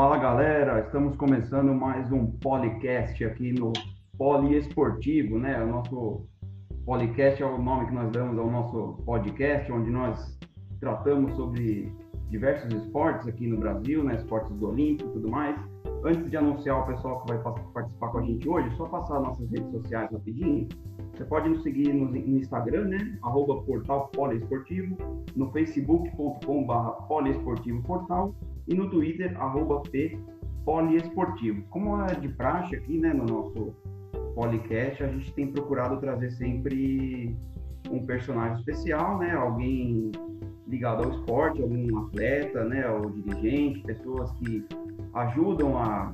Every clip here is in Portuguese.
Fala galera, estamos começando mais um podcast aqui no Poliesportivo, né? O nosso podcast é o nome que nós damos ao nosso podcast, onde nós tratamos sobre diversos esportes aqui no Brasil, né? Esportes olímpicos e tudo mais. Antes de anunciar o pessoal que vai participar com a gente hoje, só passar nossas redes sociais rapidinho. Você pode nos seguir no, Instagram, né? Arroba Portal Poliesportivo, no facebook.com.br Poliesportivo Portal e no Twitter, arroba Poliesportivo. Como é de praxe aqui, né, no nosso podcast, a gente tem procurado trazer sempre um personagem especial, né? Alguém ligado ao esporte, algum atleta, né? Ou dirigente, pessoas que ajudam a,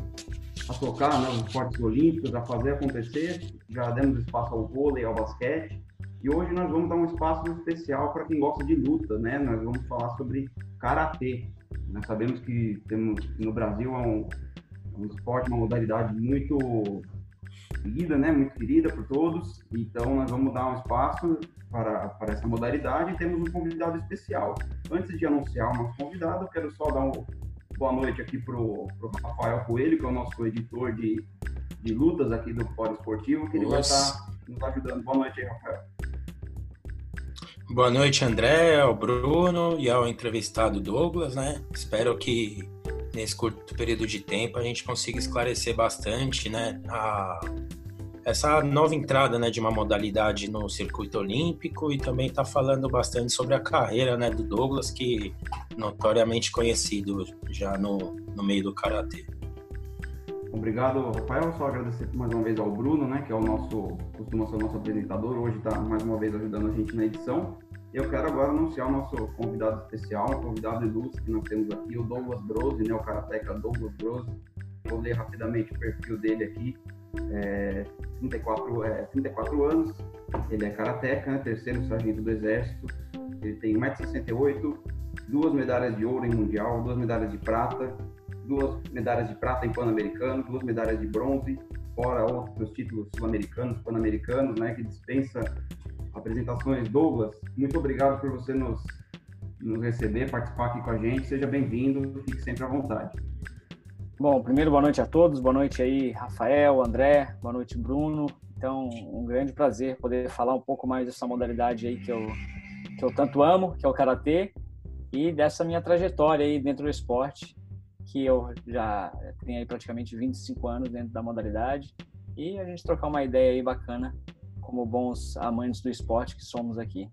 a tocar né, os esportes olímpicos, a fazer acontecer. Já demos espaço ao vôlei, ao basquete. E hoje nós vamos dar um espaço especial para quem gosta de luta, né? Nós vamos falar sobre karatê. Nós sabemos que temos no Brasil é um, um esporte, uma modalidade muito querida, né? Muito querida por todos. Então nós vamos dar um espaço para, para essa modalidade e temos um convidado especial. Antes de anunciar o nosso convidado, eu quero só dar um, boa noite aqui para o Rafael Coelho, que é o nosso editor de, de lutas aqui do Fórum Esportivo, que ele vai estar nos ajudando. Boa noite aí, Rafael. Boa noite, André, ao Bruno e ao entrevistado Douglas, né? Espero que nesse curto período de tempo a gente consiga esclarecer bastante, né, a, essa nova entrada, né, de uma modalidade no circuito olímpico e também está falando bastante sobre a carreira, né, do Douglas, que notoriamente conhecido já no, no meio do karatê. Obrigado, Rafael. Só agradecer mais uma vez ao Bruno, né, que é o nosso, costuma ser o nosso apresentador, hoje está mais uma vez ajudando a gente na edição. Eu quero agora anunciar o nosso convidado especial, um convidado ilustre que nós temos aqui, o Douglas Brose, né, o karateca Douglas Brose. Vou ler rapidamente o perfil dele aqui é, 34, é, 34 anos, ele é karateca, né, terceiro sargento do Exército, ele tem 1,68m, duas medalhas de ouro em Mundial, duas medalhas de prata, duas medalhas de prata em Pan-Americano, duas medalhas de bronze, fora outros títulos sul-americanos, pan-americanos, né, que dispensa apresentações. Douglas, muito obrigado por você nos, nos receber, participar aqui com a gente, seja bem-vindo, fique sempre à vontade. Bom, primeiro boa noite a todos, boa noite aí Rafael, André, boa noite Bruno. Então, um grande prazer poder falar um pouco mais dessa modalidade aí que eu, que eu tanto amo, que é o karatê, e dessa minha trajetória aí dentro do esporte, que eu já tenho aí praticamente 25 anos dentro da modalidade, e a gente trocar uma ideia aí bacana como bons amantes do esporte que somos aqui.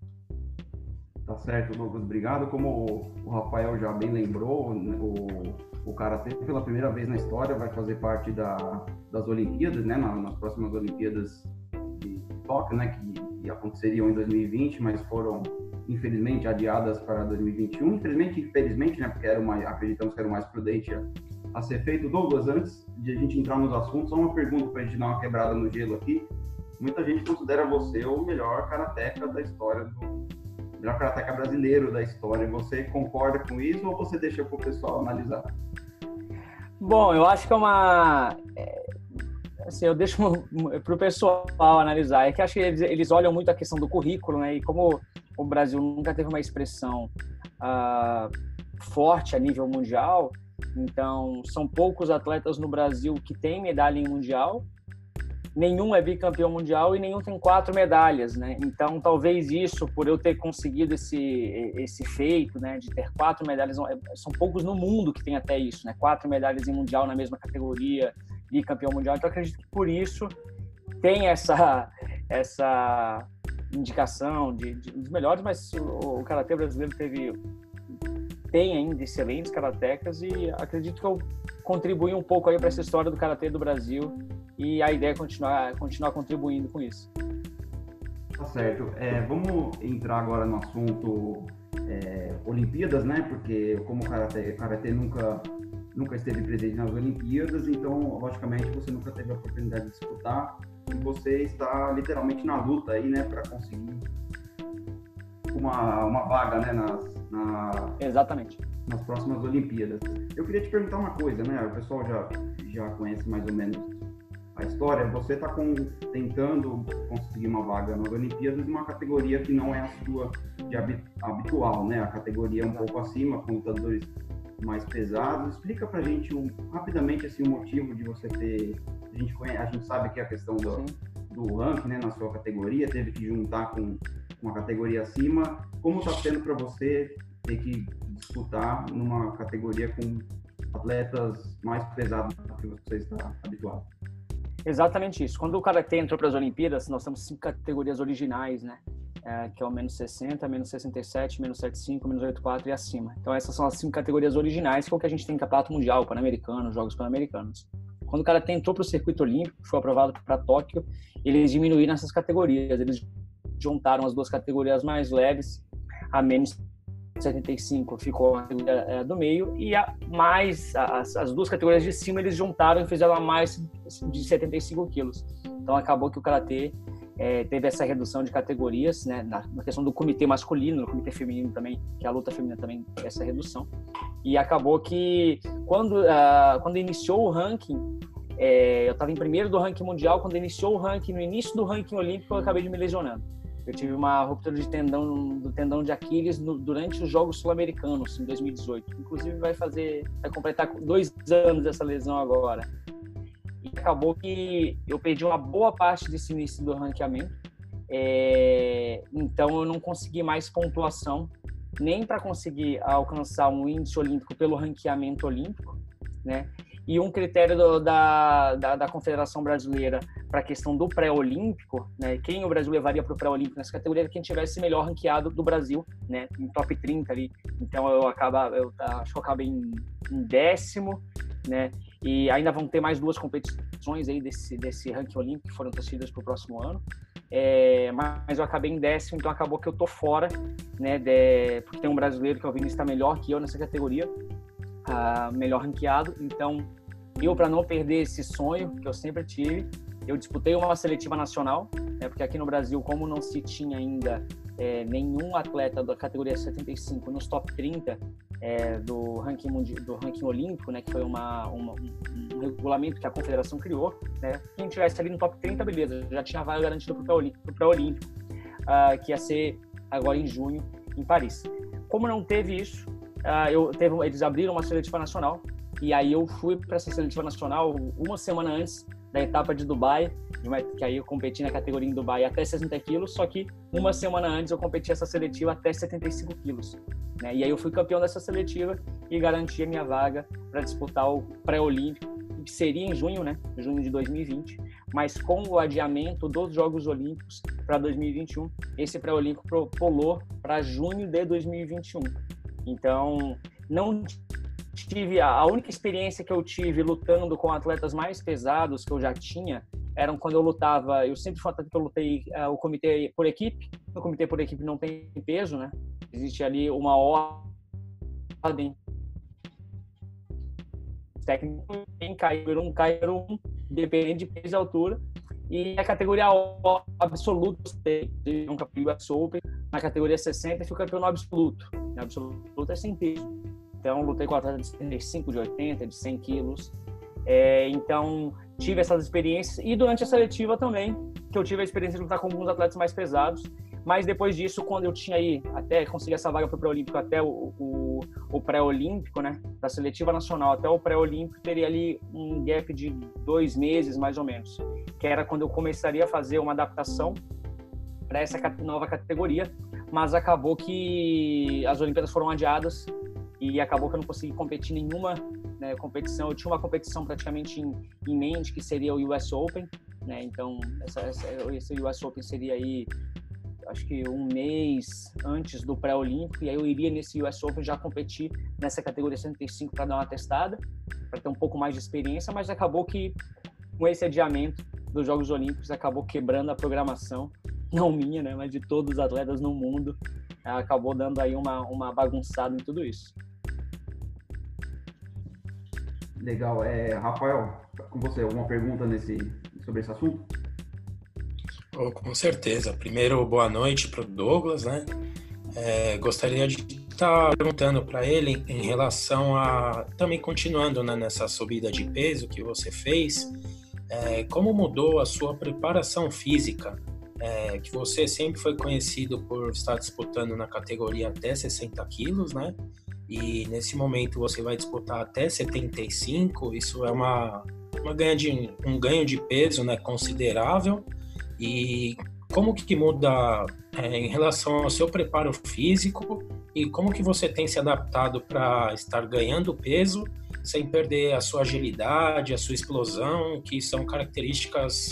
Tá certo, Douglas, obrigado. Como o Rafael já bem lembrou, o o Karatê, pela primeira vez na história, vai fazer parte da, das Olimpíadas, né? Nas, nas próximas Olimpíadas de Tóquio, né? Que, que, aconteceriam em 2020, mas foram, infelizmente, adiadas para 2021. Infelizmente, infelizmente, né? Porque era uma, acreditamos que era o mais prudente a, ser feito. Douglas, antes de a gente entrar nos assuntos, só uma pergunta para a gente dar uma quebrada no gelo aqui. Muita gente considera você o melhor karateca da história do, melhor karateca brasileiro da história. Você concorda com isso ou você deixa para o pessoal analisar? Bom, eu acho que é uma. É, assim, eu deixo para o pessoal analisar. É que acho que eles, eles, olham muito a questão do currículo, né? E como o Brasil nunca teve uma expressão uh, forte a nível mundial, então são poucos atletas no Brasil que têm medalha em mundial nenhum é bicampeão mundial e nenhum tem quatro medalhas, né? Então, talvez isso, por eu ter conseguido esse, esse feito, né, de ter quatro medalhas, são poucos no mundo que tem até isso, né? Quatro medalhas em mundial na mesma categoria, bicampeão mundial. Então, acredito que por isso tem essa, essa indicação de, de dos melhores, mas o, o karatê brasileiro teve tem ainda excelentes karatecas e acredito que eu contribuí um pouco aí para essa história do karatê do Brasil e a ideia é continuar, continuar contribuindo com isso. Tá certo. É, vamos entrar agora no assunto é, Olimpíadas, né? Porque como o Karatê, Karatê nunca, nunca esteve presente nas Olimpíadas, então, logicamente, você nunca teve a oportunidade de disputar e você está literalmente na luta aí, né? Para conseguir uma, uma vaga, né? Nas, na, Exatamente. Nas próximas Olimpíadas. Eu queria te perguntar uma coisa, né? O pessoal já, já conhece mais ou menos a história, você está tentando conseguir uma vaga nas Olimpíadas uma categoria que não é a sua de habitual, né? A categoria é um pouco acima, com lutadores mais pesados. Explica pra gente um, rapidamente assim, o motivo de você ter. A gente, conhece, a gente sabe que a questão do, do ranking né, na sua categoria, teve que juntar com uma categoria acima. Como está sendo para você ter que disputar numa categoria com atletas mais pesados do que você está habituado? Exatamente isso. Quando o Karatê entrou para as Olimpíadas, nós temos cinco categorias originais, né? É, que é o menos 60, menos 67, menos 75, menos 84 e acima. Então essas são as cinco categorias originais, que é o que a gente tem em campeonato mundial, pan-americano, jogos pan-americanos. Quando o Karatê entrou para o circuito olímpico, foi aprovado para Tóquio, eles diminuíram essas categorias, eles juntaram as duas categorias mais leves, a menos 75 ficou a é, do meio e a mais as, as, duas categorias de cima eles juntaram e fizeram a mais de 75 quilos. Então acabou que o karatê é, teve essa redução de categorias, né, na, na, questão do comitê masculino, no comitê feminino também, que a luta feminina também essa redução. E acabou que quando uh, quando iniciou o ranking é, eu estava em primeiro do ranking mundial, quando iniciou o ranking, no início do ranking olímpico, eu acabei de me lesionando. Eu tive uma ruptura de tendão do tendão de Aquiles no, durante os Jogos Sul-Americanos em 2018. Inclusive vai fazer, vai completar dois anos dessa lesão agora. E acabou que eu perdi uma boa parte desse início do ranqueamento. É, então eu não consegui mais pontuação nem para conseguir alcançar um índice olímpico pelo ranqueamento olímpico, né? E um critério do, da, da, da, Confederação Brasileira para a questão do pré-olímpico, né, quem o Brasil levaria para o pré-olímpico nessa categoria quem tivesse melhor ranqueado do Brasil, né, em top 30 ali. Então eu acaba, eu acho que eu acabei em, em décimo, né, e ainda vão ter mais duas competições aí desse, desse ranking olímpico que foram transferidas para o próximo ano. É, mas eu acabei em décimo, então acabou que eu tô fora, né, de, porque tem um brasileiro que é o Vinícius está melhor que eu nessa categoria, uh, melhor ranqueado. Então, eu, para não perder esse sonho que eu sempre tive, eu disputei uma seletiva nacional, né, porque aqui no Brasil, como não se tinha ainda é, nenhum atleta da categoria 75 nos top 30 é, do, ranking do ranking olímpico, né, que foi uma, uma um, regulamento que a confederação criou, né, quem tivesse ali no top 30, beleza, já tinha vaga garantida para o pré-olímpico, uh, que ia ser agora em junho em Paris. Como não teve isso, uh, eu teve, eles abriram uma seletiva nacional e aí eu fui para essa seletiva nacional uma semana antes da etapa de Dubai, que aí eu competi na categoria em Dubai até 60 quilos, só que uma semana antes eu competi essa seletiva até 75 quilos. Né? E aí eu fui campeão dessa seletiva e garanti a minha vaga para disputar o pré-olímpico, que seria em junho, né? Junho de 2020, mas com o adiamento dos Jogos Olímpicos para 2021, esse pré-olímpico pulou para junho de 2021. Então, não tive a única experiência que eu tive lutando com atletas mais pesados que eu já tinha eram quando eu lutava. Eu sempre fui que eu lutei uh, o comitê por equipe. No comitê por equipe não tem peso, né? Existe ali uma ordem técnico em cair um, cair um, depende de peso e altura. E a categoria absoluta, um campeão US Open, na categoria 60, fui campeão absoluto. Absoluto é sem peso. Então, lutei com atletas de 75, de 80, de 100 quilos. É, então, tive essas experiências. E durante a seletiva também, que eu tive a experiência de lutar com alguns atletas mais pesados. Mas depois disso, quando eu tinha aí, até conseguir essa vaga para o pré-olímpico, até o, o, o pré-olímpico, né? Da seletiva nacional até o pré-olímpico, teria ali um gap de dois meses, mais ou menos. Que era quando eu começaria a fazer uma adaptação para essa nova categoria. Mas acabou que as Olimpíadas foram adiadas e acabou que eu não consegui competir nenhuma né, competição. Eu tinha uma competição praticamente em, em, mente, que seria o US Open, né? Então, essa, essa, esse US Open seria aí, acho que um mês antes do pré-olímpico, e aí eu iria nesse US Open já competir nessa categoria 75 para dar uma testada, para ter um pouco mais de experiência, mas acabou que com esse adiamento dos Jogos Olímpicos acabou quebrando a programação, não minha, né, mas de todos os atletas no mundo, acabou dando aí uma, uma bagunçada em tudo isso. Legal. É, Rafael, com você, alguma pergunta nesse, sobre esse assunto? Oh, com certeza. Primeiro, boa noite para o Douglas, né? É, gostaria de estar tá perguntando para ele em relação a também continuando né, nessa subida de peso que você fez, é, como mudou a sua preparação física? É, que você sempre foi conhecido por estar disputando na categoria até 60 quilos, né? e nesse momento você vai disputar até 75, isso é uma, uma ganha de, um ganho de peso né, considerável. E como que muda é, em relação ao seu preparo físico e como que você tem se adaptado para estar ganhando peso sem perder a sua agilidade, a sua explosão, que são características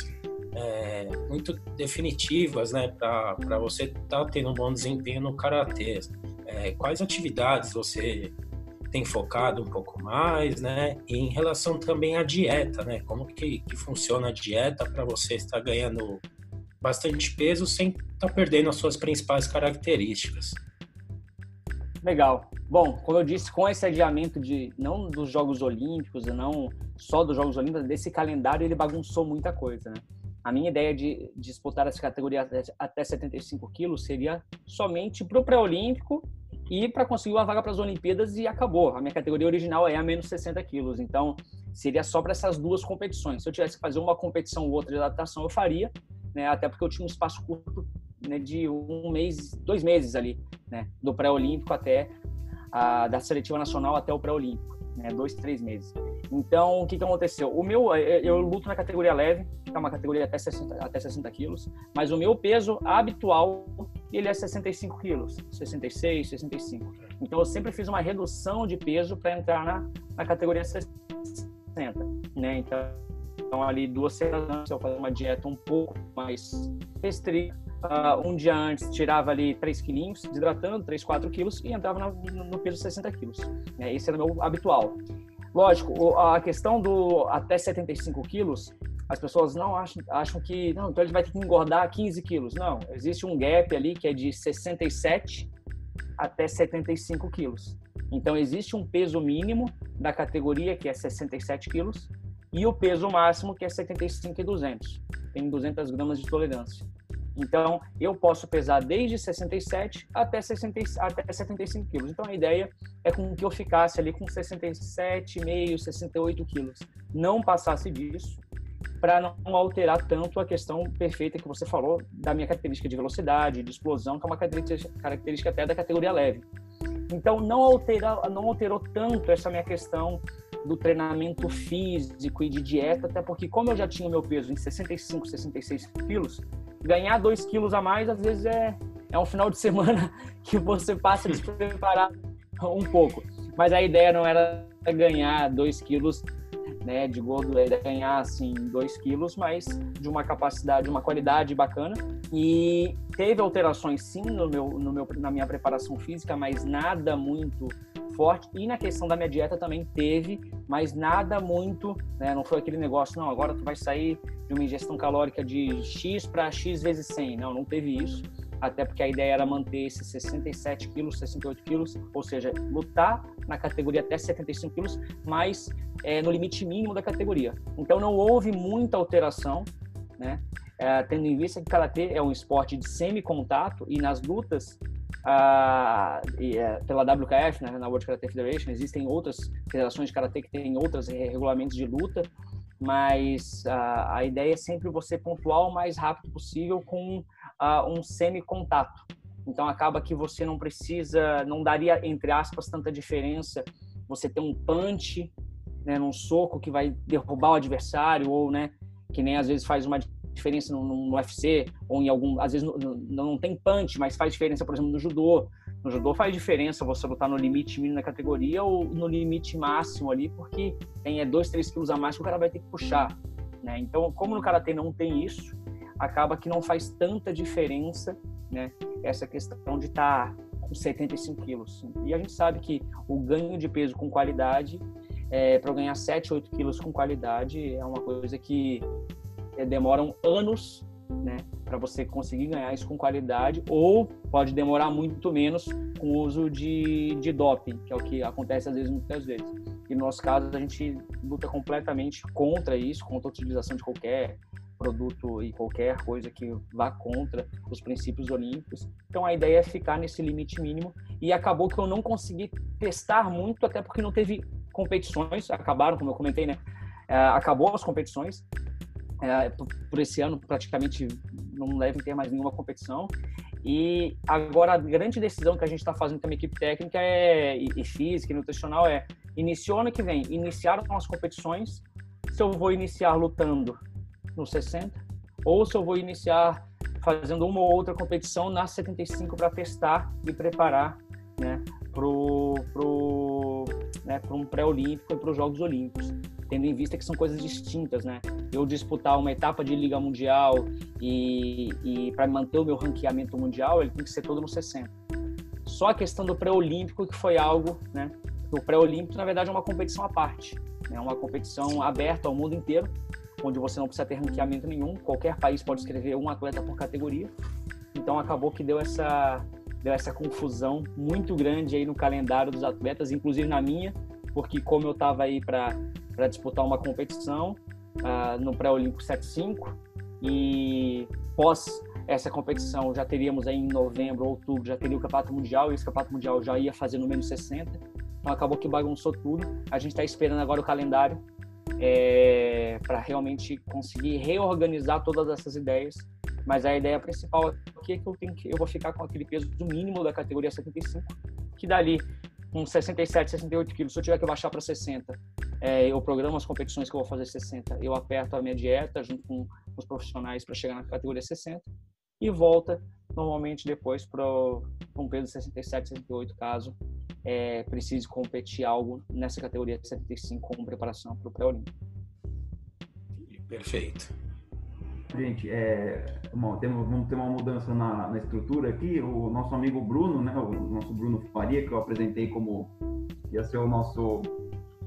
é, muito definitivas né, para você estar tá tendo um bom desempenho no karatê é, quais atividades você tem focado um pouco mais, né? E em relação também à dieta, né? Como que, que funciona a dieta para você estar ganhando bastante peso sem estar tá perdendo as suas principais características? Legal. Bom, como eu disse, com esse adiamento de não dos Jogos Olímpicos, não só dos Jogos Olímpicos, desse calendário ele bagunçou muita coisa, né? A minha ideia de, disputar essa categoria até 75 quilos seria somente para o pré-olímpico e para conseguir uma vaga para as Olimpíadas e acabou. A minha categoria original é a menos 60 quilos, então seria só para essas duas competições. Se eu tivesse que fazer uma competição ou outra de adaptação, eu faria, né? Até porque eu tinha um espaço curto né, de um mês, dois meses ali, né? Do pré-olímpico até a da seletiva nacional até o pré-olímpico, né? Dois, três meses. Então, o que, que aconteceu? O meu, eu luto na categoria leve, que é uma categoria até 60, até 60 quilos, mas o meu peso habitual ele é 65 quilos, 66, 65. Então eu sempre fiz uma redução de peso para entrar na, na categoria 60, né? Então, então ali duas semanas eu fazia uma dieta um pouco mais restrita. Uh, um dia antes tirava ali 3 quilinhos, desidratando, 3, 4 quilos e entrava no, no peso 60 quilos. É, esse era o meu habitual. Lógico, a questão do até 75 quilos as pessoas não acham, acham que, não, então ele vai ter que engordar 15 quilos. Não, existe um gap ali que é de 67 até 75 quilos. Então, existe um peso mínimo da categoria, que é 67 quilos, e o peso máximo, que é 75 e 200. Tem 200 gramas de tolerância. Então, eu posso pesar desde 67 até, 60, até 75 quilos. Então, a ideia é com que eu ficasse ali com 67,5, 68 quilos. Não passasse disso, para não alterar tanto a questão perfeita que você falou da minha característica de velocidade, de explosão, que é uma característica, característica até da categoria leve. Então, não, altera, não alterou tanto essa minha questão do treinamento físico e de dieta, até porque, como eu já tinha o meu peso em 65, 66 quilos, ganhar 2 quilos a mais, às vezes, é, é um final de semana que você passa despreparado um pouco. Mas a ideia não era ganhar 2 quilos né, de gordo é ganhar assim 2 quilos, mas de uma capacidade, uma qualidade bacana. E teve alterações sim no meu, no meu, na minha preparação física, mas nada muito forte. E na questão da minha dieta também teve, mas nada muito, né, não foi aquele negócio, não, agora tu vai sair de uma ingestão calórica de X para X vezes 100. Não, não teve isso até porque a ideia era manter esses 67 quilos, 68 quilos, ou seja, lutar na categoria até 75 quilos, mas é, no limite mínimo da categoria. Então não houve muita alteração, né? É, tendo em vista que karatê é um esporte de semi-contato e nas lutas ah, e, é, pela WKF, né, na World Karate Federation, existem outras federações de karatê que têm outros regulamentos de luta, mas ah, a ideia é sempre você pontuar o mais rápido possível com uh, um semi-contato. Então acaba que você não precisa, não daria entre aspas tanta diferença você ter um punch, né, num soco que vai derrubar o adversário ou, né, que nem às vezes faz uma diferença no, no UFC ou em algum, às vezes não, não tem punch, mas faz diferença, por exemplo, no judô. No judô faz diferença você lutar no limite mínimo da categoria ou no limite máximo ali, porque tem é 2, 3 quilos a mais que o cara vai ter que puxar. Né? Então, como no karatê não tem isso, acaba que não faz tanta diferença, né? Essa questão de estar tá com 75 quilos. E a gente sabe que o ganho de peso com qualidade, é, para ganhar 7, 8 quilos com qualidade, é uma coisa que demoram anos, né? Para você conseguir ganhar isso com qualidade, ou pode demorar muito menos com o uso de, de doping, que é o que acontece às vezes, muitas vezes. E no nosso caso, a gente luta completamente contra isso, contra a utilização de qualquer produto e qualquer coisa que vá contra os princípios olímpicos. Então a ideia é ficar nesse limite mínimo e acabou que eu não consegui testar muito, até porque não teve competições, acabaram, como eu comentei, né? É, acabou as competições. É, por esse ano praticamente não deve ter mais nenhuma competição. E agora a grande decisão que a gente está fazendo a equipe técnica é, e, e física e nutricional é iniciou ano que vem, iniciar as competições, se eu vou iniciar lutando no 60 ou se eu vou iniciar fazendo uma ou outra competição na 75 para testar e preparar né, para pro, né, um pré-olímpico e para os Jogos Olímpicos, tendo em vista que são coisas distintas, né? Eu disputar uma etapa de Liga Mundial e, e para manter o meu ranqueamento mundial, ele tem que ser todo no 60. Só a questão do pré-olímpico que foi algo, né? O pré-olímpico, na verdade, é uma competição à parte. É né? uma competição aberta ao mundo inteiro, onde você não precisa ter ranqueamento nenhum. Qualquer país pode escrever um atleta por categoria. Então, acabou que deu essa, deu essa confusão muito grande aí no calendário dos atletas, inclusive na minha, porque como eu estava aí para disputar uma competição uh, no pré-olímpico 75 e pós essa competição já teríamos aí em novembro, outubro, já teria o campeonato mundial e esse campeonato mundial já ia fazer no menos 60. Então acabou que bagunçou tudo. A gente está esperando agora o calendário é, para realmente conseguir reorganizar todas essas ideias mas a ideia principal aqui é que eu tenho que eu vou ficar com aquele peso do mínimo da categoria 75, que dali com 67, 68 quilos, se eu tiver que baixar para 60, é, eu programo as competições que eu vou fazer 60, eu aperto a minha dieta junto com os profissionais para chegar na categoria 60 e volta normalmente depois para um peso 67, 68, caso é, precise competir algo nessa categoria 75 como preparação para o pré-olímpico. Perfeito. Gente, é, bom, temos, vamos ter uma mudança na, na, estrutura aqui. O nosso amigo Bruno, né, o nosso Bruno Faria, que eu apresentei como ia ser o nosso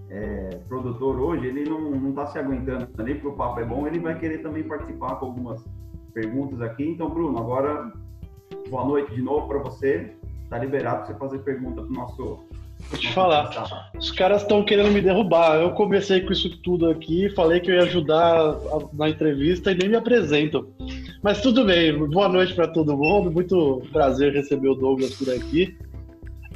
é, produtor hoje, ele não está se aguentando ali, porque o papo é bom. Ele vai querer também participar com algumas perguntas aqui. Então, Bruno, agora boa noite de novo para você. Está liberado para você fazer pergunta para o nosso Vou te falar, os caras estão querendo me derrubar. Eu comecei com isso tudo aqui, falei que eu ia ajudar na entrevista e nem me apresento. Mas tudo bem, boa noite para todo mundo. Muito prazer receber o Douglas por aqui.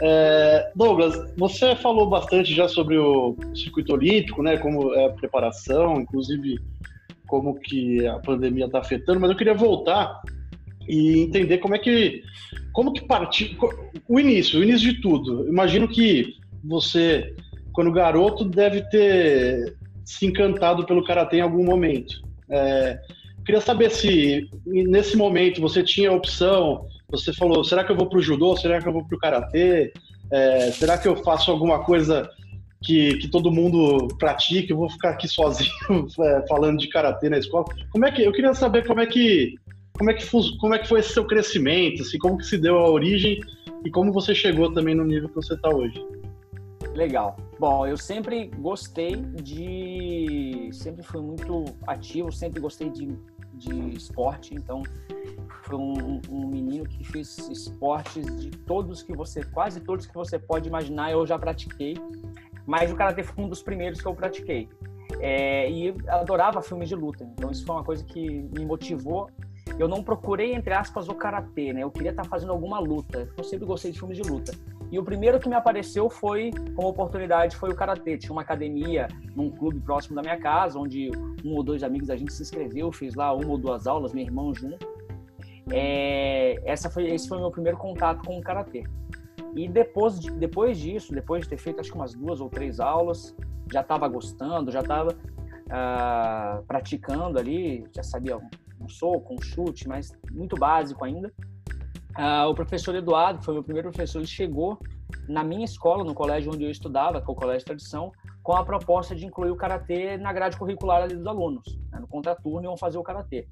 É, Douglas, você falou bastante já sobre o circuito olímpico, né? Como é a preparação, inclusive como que a pandemia está afetando, mas eu queria voltar e entender como é que como que partiu o início, o início de tudo. Imagino que você, quando garoto, deve ter se encantado pelo karatê em algum momento. É, queria saber se nesse momento você tinha opção. Você falou, será que eu vou para o judô? Será que eu vou para o karatê? É, será que eu faço alguma coisa que, que todo mundo pratica? Eu vou ficar aqui sozinho é, falando de karatê na escola? Como é que eu queria saber como é que como é que, como é que foi esse seu crescimento, assim, como que se deu a origem e como você chegou também no nível que você está hoje? Legal. Bom, eu sempre gostei de. Sempre fui muito ativo, sempre gostei de, de esporte, então fui um, um, menino que fez esportes de todos que você, quase todos que você pode imaginar, eu já pratiquei, mas o karatê foi um dos primeiros que eu pratiquei. É, e adorava filmes de luta, então isso foi uma coisa que me motivou eu não procurei, entre aspas, o karatê, né? Eu queria estar fazendo alguma luta. Eu sempre gostei de filmes de luta. E o primeiro que me apareceu foi, como oportunidade, foi o karatê. Tinha uma academia num clube próximo da minha casa, onde um ou dois amigos da gente se inscreveu, fez lá uma ou duas aulas, meu irmão junto. É, essa foi, esse foi o meu primeiro contato com o karatê. E depois, de, depois disso, depois de ter feito acho que umas duas ou três aulas, já estava gostando, já estava uh, ah, praticando ali, já sabia um soco, um chute, mas muito básico ainda. Ah, o professor Eduardo, que foi meu primeiro professor, ele chegou na minha escola, no colégio onde eu estudava, que é o Colégio de Tradição, com a proposta de incluir o karatê na grade curricular dos alunos. Né? No contraturno iam fazer o karatê.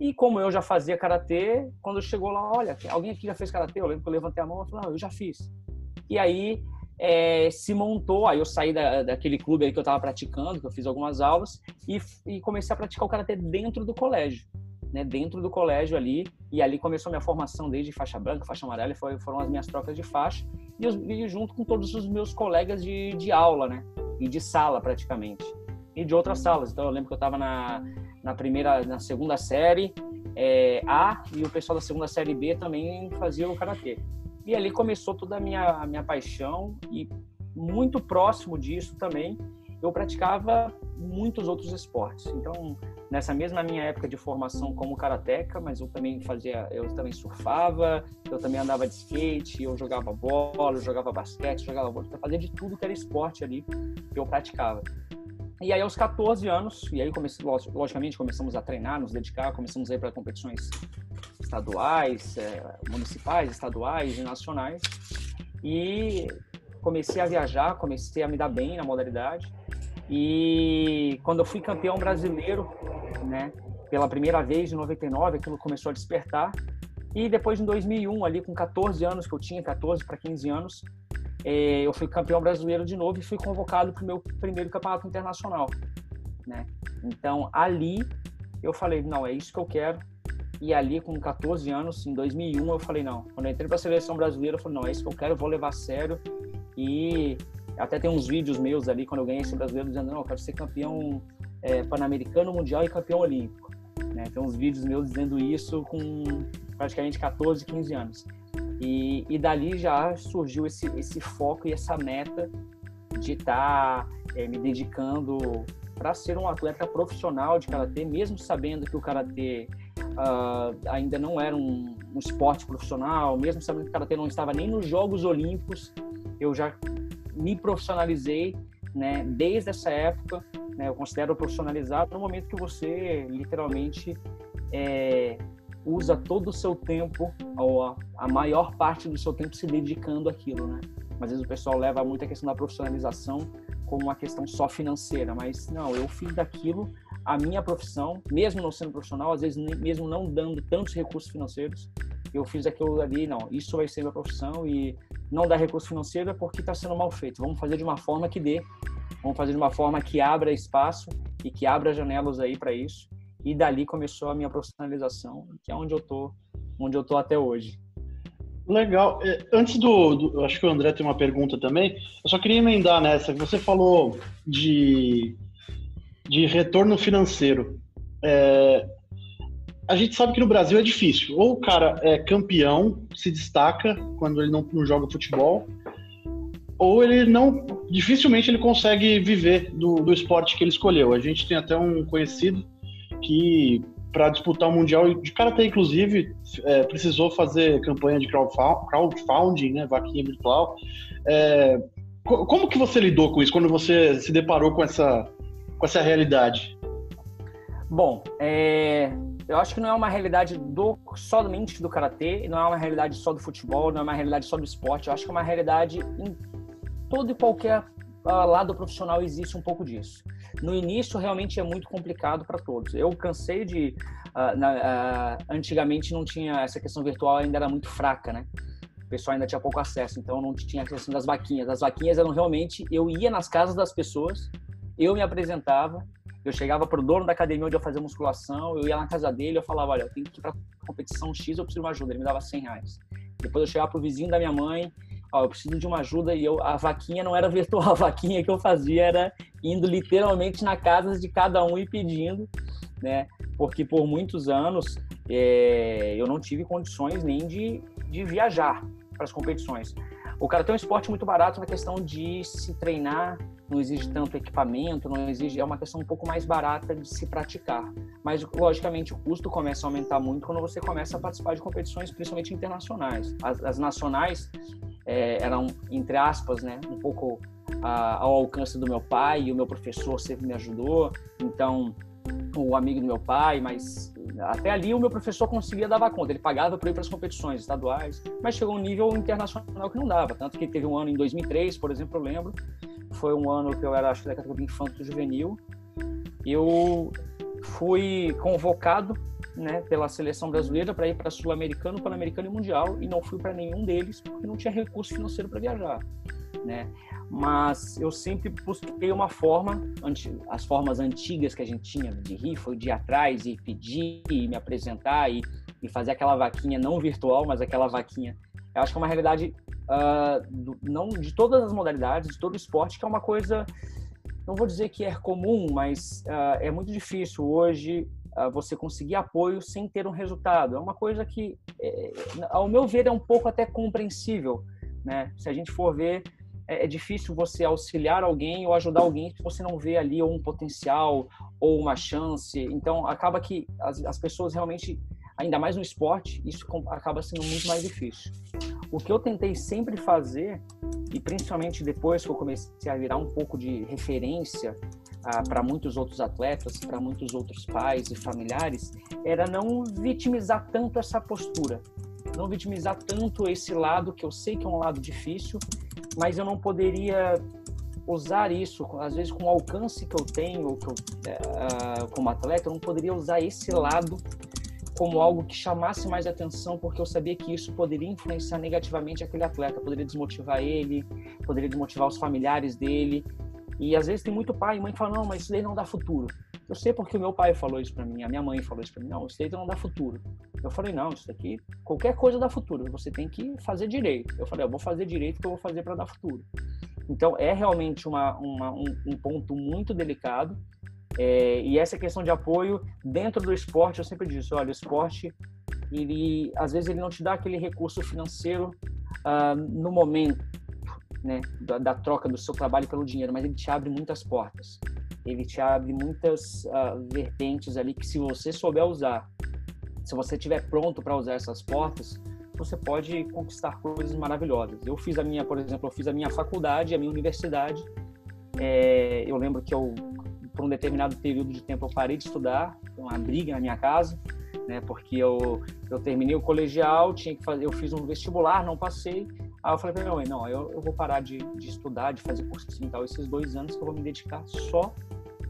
E como eu já fazia karatê, quando chegou lá, olha, alguém aqui já fez karatê? Eu lembro que eu levantei a mão e falei, não, eu já fiz. E aí é, se montou, aí eu saí da, daquele clube que eu estava praticando, que eu fiz algumas aulas, e, e comecei a praticar o karatê dentro do colégio. Né, dentro do colégio ali, e ali começou minha formação desde faixa branca, faixa amarela, foi, foram as minhas trocas de faixa, e, eu, junto com todos os meus colegas de, de aula, né, e de sala praticamente, e de outras salas. Então eu lembro que eu estava na, na primeira, na segunda série é, A, e o pessoal da segunda série B também fazia o karatê. E ali começou toda a minha, a minha paixão e muito próximo disso também eu praticava muitos outros esportes. Então, nessa mesma minha época de formação como karateca, mas eu também fazia, eu também surfava, eu também andava de skate, eu jogava bola, eu jogava basquete, jogava vôlei, fazia de tudo que era esporte ali que eu praticava. E aí aos 14 anos, e aí comecei, logicamente começamos a treinar, nos dedicar, começamos a ir para competições estaduais, é, municipais, estaduais e nacionais. E comecei a viajar, comecei a me dar bem na modalidade. E quando eu fui campeão brasileiro, né, pela primeira vez em 99, aquilo começou a despertar. E depois em 2001, ali com 14 anos que eu tinha, 14 para 15 anos, é, eu fui campeão brasileiro de novo e fui convocado para o meu primeiro campeonato internacional, né? Então ali eu falei, não, é isso que eu quero. E ali com 14 anos, em 2001, eu falei, não. Quando eu entrei para a seleção brasileira, eu falei, não, é isso que eu quero, eu vou levar a sério. E até tem uns vídeos meus ali, quando eu ganhei esse brasileiro, dizendo, não, eu quero ser campeão é, pan-americano, mundial e campeão olímpico. Né? Tem uns vídeos meus dizendo isso com praticamente 14, 15 anos. E, e dali já surgiu esse, esse foco e essa meta de estar tá, é, me dedicando para ser um atleta profissional de karatê, mesmo sabendo que o karatê uh, ainda não era um, um, esporte profissional, mesmo sabendo que o karatê não estava nem nos Jogos Olímpicos, eu já me profissionalizei, né? Desde essa época, né, eu considero profissionalizado no momento que você literalmente é, usa todo o seu tempo, ou a, maior parte do seu tempo se dedicando àquilo, né? Às vezes o pessoal leva muito a questão da profissionalização como uma questão só financeira, mas não, eu fiz daquilo a minha profissão, mesmo não sendo profissional, às vezes mesmo não dando tantos recursos financeiros, eu fiz aquilo ali, não, isso vai ser minha profissão e não dá recurso financeiro é porque está sendo mal feito. Vamos fazer de uma forma que dê, vamos fazer de uma forma que abra espaço e que abra janelas aí para isso e dali começou a minha profissionalização, que é onde eu tô, onde eu tô até hoje. Legal. É, antes do, do, acho que o André tem uma pergunta também. Eu só queria emendar nessa. Você falou de de retorno financeiro. É, a gente sabe que no Brasil é difícil. Ou o cara é campeão, se destaca quando ele não, não joga futebol, ou ele não, dificilmente ele consegue viver do, do esporte que ele escolheu. A gente tem até um conhecido que para disputar o mundial de karatê inclusive é, precisou fazer campanha de crowdfunding, né, vaquinha virtual. É, como que você lidou com isso quando você se deparou com essa com essa realidade? Bom, é, eu acho que não é uma realidade do, somente do karatê, não é uma realidade só do futebol, não é uma realidade só do esporte. Eu acho que é uma realidade em todo e qualquer uh, lado profissional existe um pouco disso. No início, realmente é muito complicado para todos. Eu cansei de. Uh, na, uh, antigamente não tinha. Essa questão virtual ainda era muito fraca, né? O pessoal ainda tinha pouco acesso, então não tinha a questão das vaquinhas. As vaquinhas eram realmente. Eu ia nas casas das pessoas eu me apresentava, eu chegava pro dono da academia onde eu fazia musculação, eu ia na casa dele, eu falava, olha, eu tenho que ir pra competição X, eu preciso de uma ajuda. Ele me dava 100 reais. Depois eu chegava pro vizinho da minha mãe, ó, eu preciso de uma ajuda e eu, a vaquinha não era virtual, a vaquinha que eu fazia era indo literalmente na casa de cada um e pedindo, né? Porque por muitos anos é, eu não tive condições nem de, de viajar para as competições. O cara tem um esporte muito barato na questão de se treinar, não exige tanto equipamento, não exige, é uma questão um pouco mais barata de se praticar. Mas, logicamente, o custo começa a aumentar muito quando você começa a participar de competições, principalmente internacionais. As, as nacionais é, eram, entre aspas, né, um pouco a, ao alcance do meu pai, e o meu professor sempre me ajudou, então, o amigo do meu pai, mas até ali o meu professor conseguia dar conta, ele pagava para ir para as competições estaduais, mas chegou um nível internacional que não dava, tanto que teve um ano em 2003, por exemplo, eu lembro, foi um ano que eu era, acho que da categoria infanto juvenil, eu fui convocado né, pela seleção brasileira para ir para Sul-Americano, Pan-Americano e Mundial e não fui para nenhum deles porque não tinha recurso financeiro para viajar, né? Mas eu sempre busquei uma forma, as formas antigas que a gente tinha de rir, foi de ir atrás e pedir e me apresentar e, e fazer aquela vaquinha não virtual, mas aquela vaquinha. Eu acho que é uma realidade uh, do, não de todas as modalidades, de todo o esporte, que é uma coisa, não vou dizer que é comum, mas uh, é muito difícil hoje uh, você conseguir apoio sem ter um resultado. É uma coisa que, é, ao meu ver, é um pouco até compreensível, né? Se a gente for ver é, é, difícil você auxiliar alguém ou ajudar alguém se você não vê ali um potencial ou uma chance. Então, acaba que as, as pessoas realmente, ainda mais no esporte, isso acaba sendo muito mais difícil. O que eu tentei sempre fazer, e principalmente depois que eu comecei a virar um pouco de referência ah, para muitos outros atletas, para muitos outros pais e familiares, era não vitimizar tanto essa postura, não vitimizar tanto esse lado que eu sei que é um lado difícil, mas eu não poderia usar isso, às vezes com o alcance que eu tenho que eu, uh, como atleta, eu não poderia usar esse lado como algo que chamasse mais atenção, porque eu sabia que isso poderia influenciar negativamente aquele atleta, poderia desmotivar ele, poderia desmotivar os familiares dele. E às vezes tem muito pai e mãe que falam: não, mas isso daí não dá futuro. Eu sei porque o meu pai falou isso para mim, a minha mãe falou isso para mim: não, isso daí não dá futuro. Eu falei: não, isso daqui, qualquer coisa dá futuro, você tem que fazer direito. Eu falei: eu vou fazer direito que eu vou fazer para dar futuro. Então é realmente uma, uma um, um ponto muito delicado é, e essa questão de apoio dentro do esporte, eu sempre disse, olha, o esporte, ele, às vezes ele não te dá aquele recurso financeiro uh, no momento, né, da, da, troca do seu trabalho pelo dinheiro, mas ele te abre muitas portas. Ele te abre muitas uh, vertentes ali que se você souber usar, se você estiver pronto para usar essas portas, você pode conquistar coisas maravilhosas. Eu fiz a minha, por exemplo, eu fiz a minha faculdade, a minha universidade. É, eu lembro que eu por um determinado período de tempo eu parei de estudar, uma briga na minha casa, né? Porque eu eu terminei o colegial, tinha que fazer, eu fiz um vestibular, não passei. Aí eu falei para minha mãe, não, eu, eu vou parar de, de estudar, de fazer curso e tal, esses dois anos que eu vou me dedicar só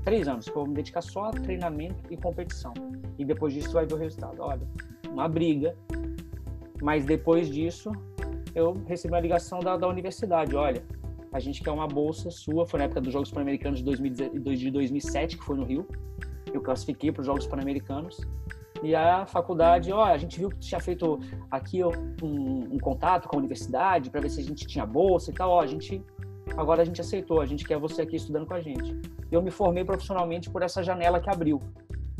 três anos que eu vou me dedicar só a treinamento e competição. E depois disso vai ver o resultado. Olha, uma briga. Mas depois disso, eu recebi uma ligação da, da universidade. Olha, a gente quer uma bolsa sua. Foi na época dos Jogos Pan-Americanos de, 2007, que foi no Rio. Eu classifiquei para os Jogos Pan-Americanos. E a faculdade, ó, a gente viu que tinha feito aqui um, um contato com a universidade para ver se a gente tinha bolsa e tal. Ó, a gente agora a gente aceitou, a gente quer você aqui estudando com a gente. Eu me formei profissionalmente por essa janela que abriu.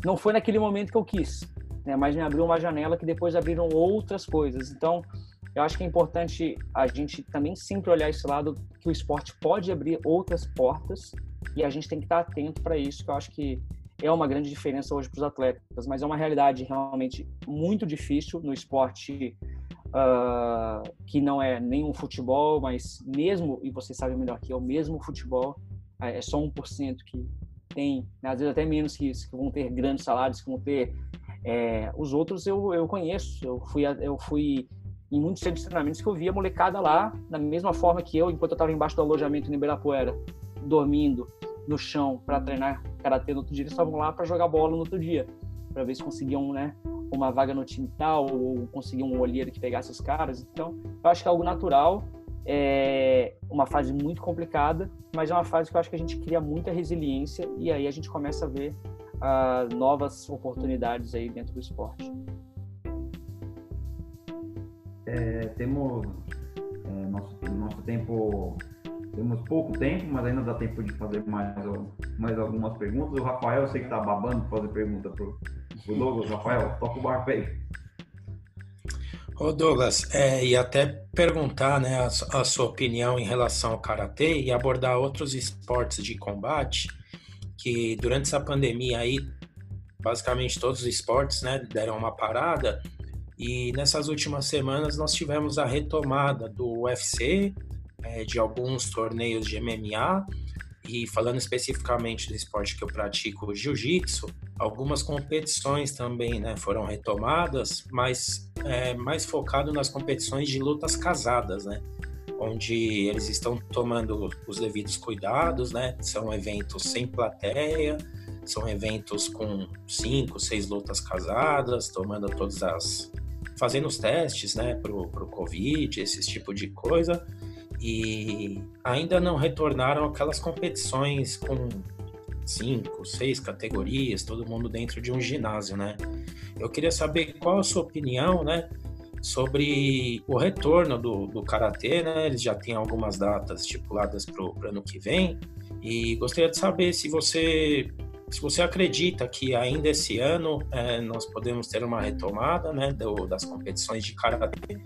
Não foi naquele momento que eu quis, né? Mas me abriu uma janela que depois abriram outras coisas. Então, eu acho que é importante a gente também sempre olhar esse lado que o esporte pode abrir outras portas e a gente tem que estar atento para isso, que eu acho que é uma grande diferença hoje para os atletas, mas é uma realidade realmente muito difícil no esporte uh, que não é nenhum futebol, mas mesmo, e você sabe melhor que é o mesmo futebol, é só 1% que tem, né, às vezes até menos que isso, que vão ter grandes salários, que vão ter. É, os outros eu, eu conheço, eu fui, eu fui em muitos centros de treinamentos que eu via molecada lá, da mesma forma que eu, enquanto eu estava embaixo do alojamento em Ibirapuera, dormindo no chão para treinar karatê no outro dia, eles estavam lá para jogar bola no outro dia, para ver se conseguiam, né, uma vaga no time tal ou conseguiam um olheiro que pegasse os caras. Então, eu acho que é algo natural, é uma fase muito complicada, mas é uma fase que eu acho que a gente cria muita resiliência e aí a gente começa a ver uh, novas oportunidades aí dentro do esporte é, temos é, nosso, nosso tempo, temos pouco tempo, mas ainda dá tempo de fazer mais, mais algumas perguntas. O Rafael, eu sei que está babando fazer pergunta pro, pro Douglas. Rafael, toca o barco aí. Ô Douglas, é, e até perguntar né, a, a, sua opinião em relação ao karatê e abordar outros esportes de combate que durante essa pandemia aí, basicamente todos os esportes né, deram uma parada e nessas últimas semanas nós tivemos a retomada do UFC, é, de alguns torneios de MMA, e falando especificamente do esporte que eu pratico, jiu-jitsu, algumas competições também né, foram retomadas, mas é, mais focado nas competições de lutas casadas, né? Onde eles estão tomando os devidos cuidados, né? São eventos sem plateia, são eventos com cinco, seis lutas casadas, tomando todas as fazendo os testes, né, pro, pro Covid, esse tipo de coisa, e ainda não retornaram aquelas competições com cinco, seis categorias, todo mundo dentro de um ginásio, né? Eu queria saber qual a sua opinião, né, sobre o retorno do, do Karatê, né? Eles já têm algumas datas estipuladas para o ano que vem, e gostaria de saber se você se você acredita que ainda esse ano é, nós podemos ter uma retomada né, do, das competições de karatê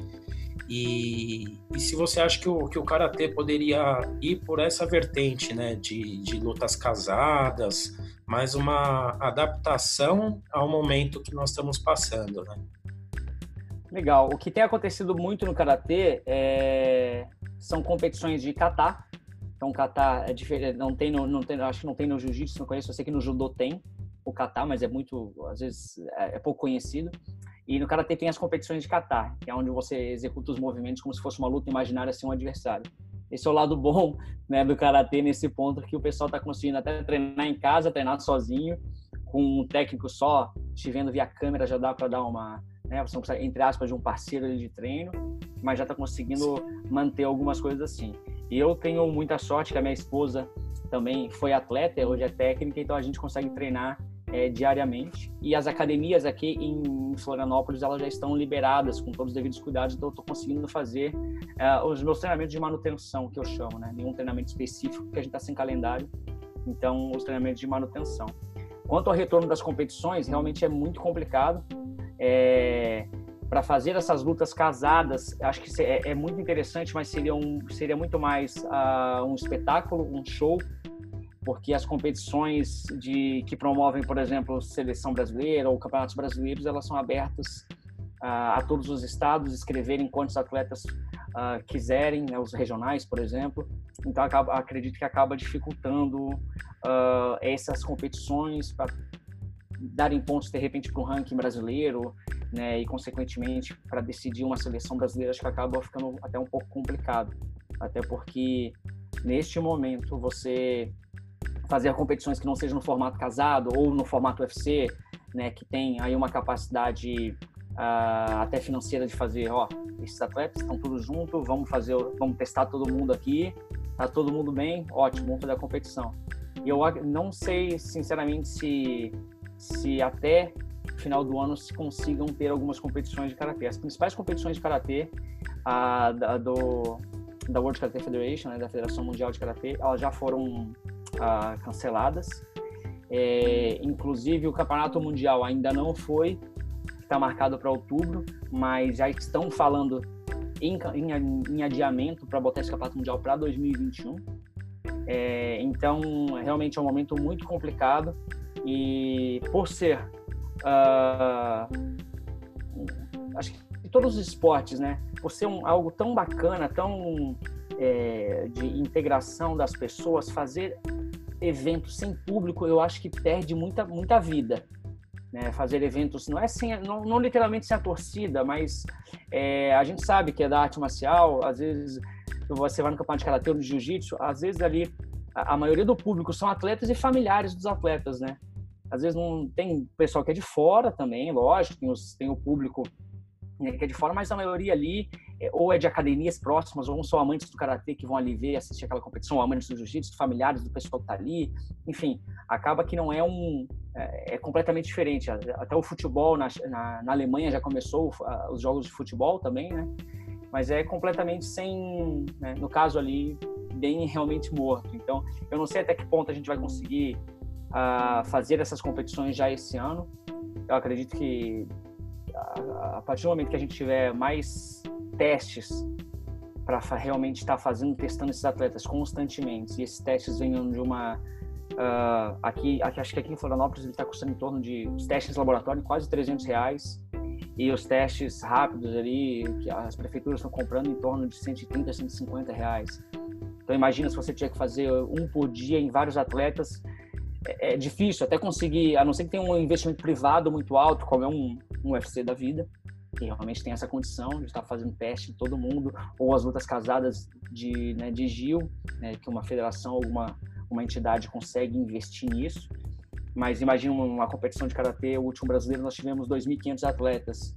E, e se você acha que o, que o Karatê poderia ir por essa vertente, né, de, de lutas casadas, mais uma adaptação ao momento que nós estamos passando, né? Legal. O que tem acontecido muito no Karatê é... são competições de kata. Então, kata é diferente, não tem no, não tem, acho que não tem no jiu-jitsu, não conheço, eu sei que no judô tem o kata, mas é muito, às vezes, é, é pouco conhecido. E no karatê tem as competições de kata, que é onde você executa os movimentos como se fosse uma luta imaginária sem um adversário. Esse é o lado bom né, do karatê nesse ponto que o pessoal está conseguindo até treinar em casa, treinar sozinho, com um técnico só, te vendo via câmera já dá para dar uma, né, você não precisa, entre aspas, de um parceiro de treino, mas já está conseguindo manter algumas coisas assim. E eu tenho muita sorte que a minha esposa também foi atleta, hoje é técnica, então a gente consegue treinar é, diariamente. E as academias aqui em Florianópolis elas já estão liberadas com todos os devidos cuidados, então eu estou conseguindo fazer é, os meus treinamentos de manutenção, que eu chamo, né? Nenhum treinamento específico, porque a gente está sem calendário, então os treinamentos de manutenção. Quanto ao retorno das competições, realmente é muito complicado. É, para fazer essas lutas casadas, acho que é, é, muito interessante, mas seria, um, seria muito mais uh, um espetáculo, um show porque as competições de que promovem, por exemplo, seleção brasileira ou campeonatos brasileiros, elas são abertas uh, a todos os estados escreverem quantos atletas uh, quiserem, né, os regionais, por exemplo. Então, acaba, acredito que acaba dificultando uh, essas competições para darem pontos de repente para o ranking brasileiro, né, e consequentemente para decidir uma seleção brasileira, acho que acaba ficando até um pouco complicado, até porque neste momento você fazer competições que não sejam no formato casado ou no formato UFC, né, que tem aí uma capacidade uh, até financeira de fazer, ó, esses atletas estão todos juntos, vamos fazer, vamos testar todo mundo aqui, tá todo mundo bem, ótimo, vamos fazer a competição. E eu não sei, sinceramente, se, se até final do ano se consigam ter algumas competições de karatê. As principais competições de karatê uh, da, do, da World Karate Federation, né, da Federação Mundial de Karatê, elas já foram uh, canceladas. É, inclusive, o Campeonato Mundial ainda não foi, está marcado para outubro, mas já estão falando em, em, em adiamento para botar esse Campeonato Mundial para 2021. É, então, realmente é um momento muito complicado e por ser, uh, acho que todos os esportes, né, por ser um, algo tão bacana, tão é, de integração das pessoas, fazer eventos sem público, eu acho que perde muita, muita vida. Né? Fazer eventos, não é sem, não, não literalmente sem a torcida, mas é, a gente sabe que é da arte marcial, às vezes você vai no campeonato de karatê ou de jiu-jitsu, às vezes ali a, a, maioria do público são atletas e familiares dos atletas, né? Às vezes não tem pessoal que é de fora também, lógico, tem, os, tem o público né, que é de fora, mas a maioria ali é, ou é de academias próximas, ou são amantes do karatê que vão ali ver, assistir aquela competição, ou amantes do jiu-jitsu, familiares do pessoal que tá ali, enfim, acaba que não é um é, é completamente diferente. Até o futebol na, na, na Alemanha já começou os jogos de futebol também, né? Mas é completamente sem, né, no caso ali, bem realmente morto. Então, eu não sei até que ponto a gente vai conseguir uh, fazer essas competições já esse ano. Eu acredito que a, partir do momento que a gente tiver mais testes para realmente estar tá fazendo, testando esses atletas constantemente, e esses testes venham de uma uh, aqui, aqui, acho que aqui em Florianópolis ele está custando em torno de os testes laboratório quase 300 reais e os testes rápidos ali que as prefeituras estão comprando em torno de 130, 150 reais. Então imagina se você tiver que fazer um por dia em vários atletas, é, é difícil até conseguir, a não ser que tenha um investimento privado muito alto, como é um, um UFC da vida, que realmente tem essa condição de estar fazendo teste em todo mundo, ou as lutas casadas de, né, de GIL, né, que uma federação, alguma uma entidade consegue investir nisso. Mas imagina uma competição de karatê, o último brasileiro nós tivemos 2.500 atletas.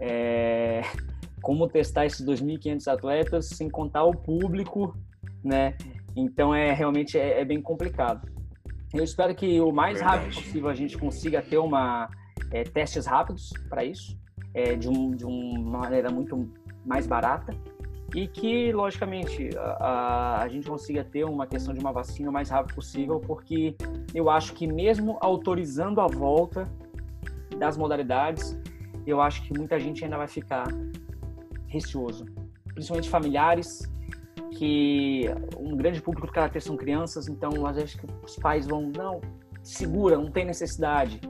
É... Como testar esses 2.500 atletas sem contar o público, né? Então é realmente é, é bem complicado. Eu espero que o mais Verdade. rápido possível a gente consiga ter uma é, testes rápidos para isso, é, de, um, de uma maneira muito mais barata e que, logicamente, a, a, a, gente consiga ter uma questão de uma vacina o mais rápido possível, porque eu acho que mesmo autorizando a volta das modalidades, eu acho que muita gente ainda vai ficar receoso principalmente familiares, que um grande público do karatê são crianças, então às vezes os pais vão, não, segura, não tem necessidade,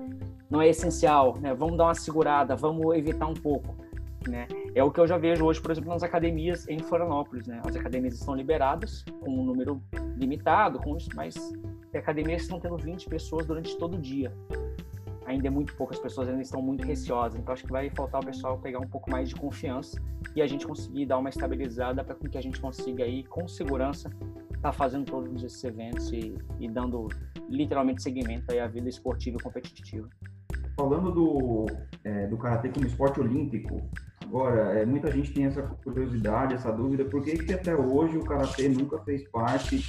não é essencial, né? Vamos dar uma segurada, vamos evitar um pouco, né? É o que eu já vejo hoje, por exemplo, nas academias em Florianópolis, né? As academias estão liberadas com um número limitado, com isso, mas academias estão tendo 20 pessoas durante todo o dia ainda é muito poucas pessoas ainda estão muito receosas. Então acho que vai faltar o pessoal pegar um pouco mais de confiança e a gente conseguir dar uma estabilizada para que a gente consiga aí com segurança estar tá fazendo todos esses eventos e, e dando literalmente seguimento aí à vida esportiva e competitiva. Falando do, é, do karatê como esporte olímpico, Agora, é, muita gente tem essa curiosidade, essa dúvida, por que, que até hoje o Karatê nunca fez parte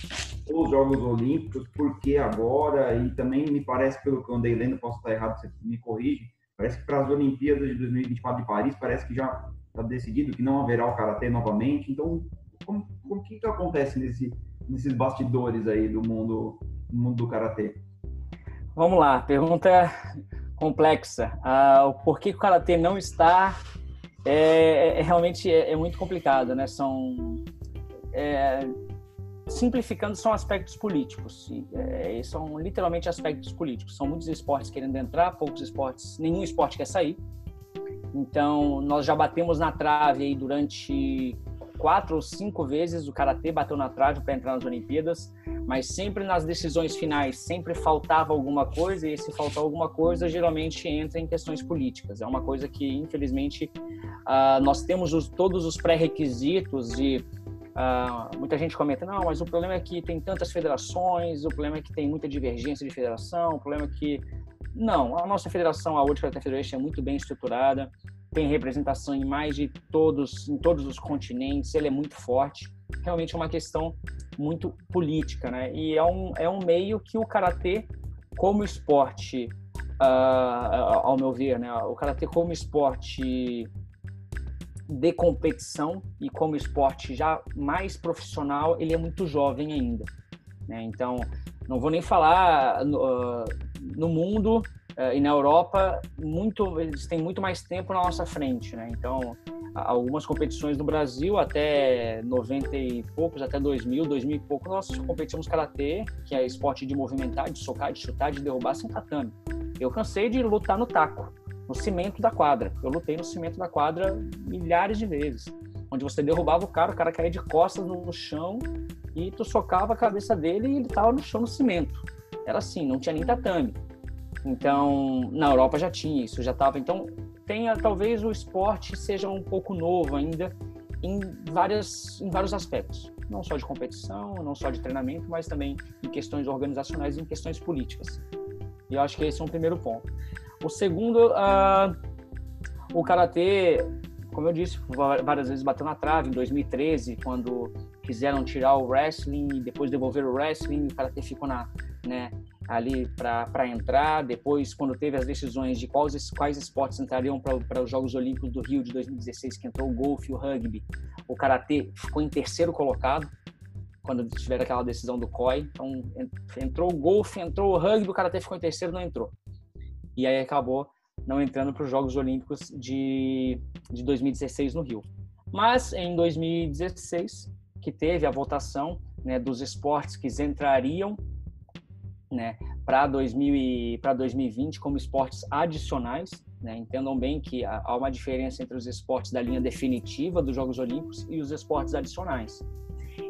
dos Jogos Olímpicos, por que agora? E também me parece, pelo que eu andei lendo, posso estar errado, você me corrige, parece que para as Olimpíadas de 2024 de Paris, parece que já está decidido que não haverá o Karatê novamente. Então, como, como que, que acontece nesse, nesses bastidores aí do mundo, do mundo do Karatê? Vamos lá, pergunta complexa. Uh, por que o Karatê não está é, é, é realmente é, é, muito complicado, né? São é, simplificando são aspectos políticos, é, são literalmente aspectos políticos. São muitos esportes querendo entrar, poucos esportes, nenhum esporte quer sair. Então nós já batemos na trave aí durante quatro ou cinco vezes o karatê bateu na trave para entrar nas Olimpíadas, mas sempre nas decisões finais sempre faltava alguma coisa e se faltar alguma coisa geralmente entra em questões políticas. É uma coisa que infelizmente uh, nós temos os, todos os pré-requisitos e uh, muita gente comenta não, mas o problema é que tem tantas federações, o problema é que tem muita divergência de federação, o problema é que não, a nossa federação, a World Karate Federation, é muito bem estruturada tem representação em mais de todos, em todos os continentes, ele é muito forte. Realmente é uma questão muito política, né? E é um, é um meio que o karatê, como esporte, uh, ao meu ver, né? O karatê como esporte de competição e como esporte já mais profissional, ele é muito jovem ainda. Né? Então, não vou nem falar uh, no mundo, uh, e na Europa muito eles têm muito mais tempo na nossa frente, né? Então algumas competições no Brasil até 90 e poucos, até 2000, 2000 e pouco, nós competimos karatê, que é esporte de movimentar, de socar, de chutar, de derrubar sem tatame. Eu cansei de lutar no taco, no cimento da quadra. Eu lutei no cimento da quadra milhares de vezes, onde você derrubava o cara, o cara caía de costas no chão e tu socava a cabeça dele e ele tava no chão no cimento. Era assim, não tinha nem tatame. Então, na Europa já tinha isso, já estava. Então, tenha talvez o esporte seja um pouco novo ainda em várias em vários aspectos, não só de competição, não só de treinamento, mas também em questões organizacionais e em questões políticas. E eu acho que esse é um primeiro ponto. O segundo, o karatê, como eu disse, várias vezes bateu na trave em 2013, quando quiseram tirar o wrestling e depois devolver o wrestling, o karatê ficou na, né, ali para entrar. Depois, quando teve as decisões de quais, quais esportes entrariam para os Jogos Olímpicos do Rio de 2016, que entrou o golfe e o rugby, o karatê ficou em terceiro colocado quando tiver aquela decisão do COI. Então, entrou o golfe, entrou o rugby, o karatê ficou em terceiro, não entrou. E aí acabou não entrando para os Jogos Olímpicos de, de 2016 no Rio. Mas em 2016, que teve a votação né, dos esportes que entrariam né, para 2020 como esportes adicionais. Né? Entendam bem que há uma diferença entre os esportes da linha definitiva dos Jogos Olímpicos e os esportes adicionais.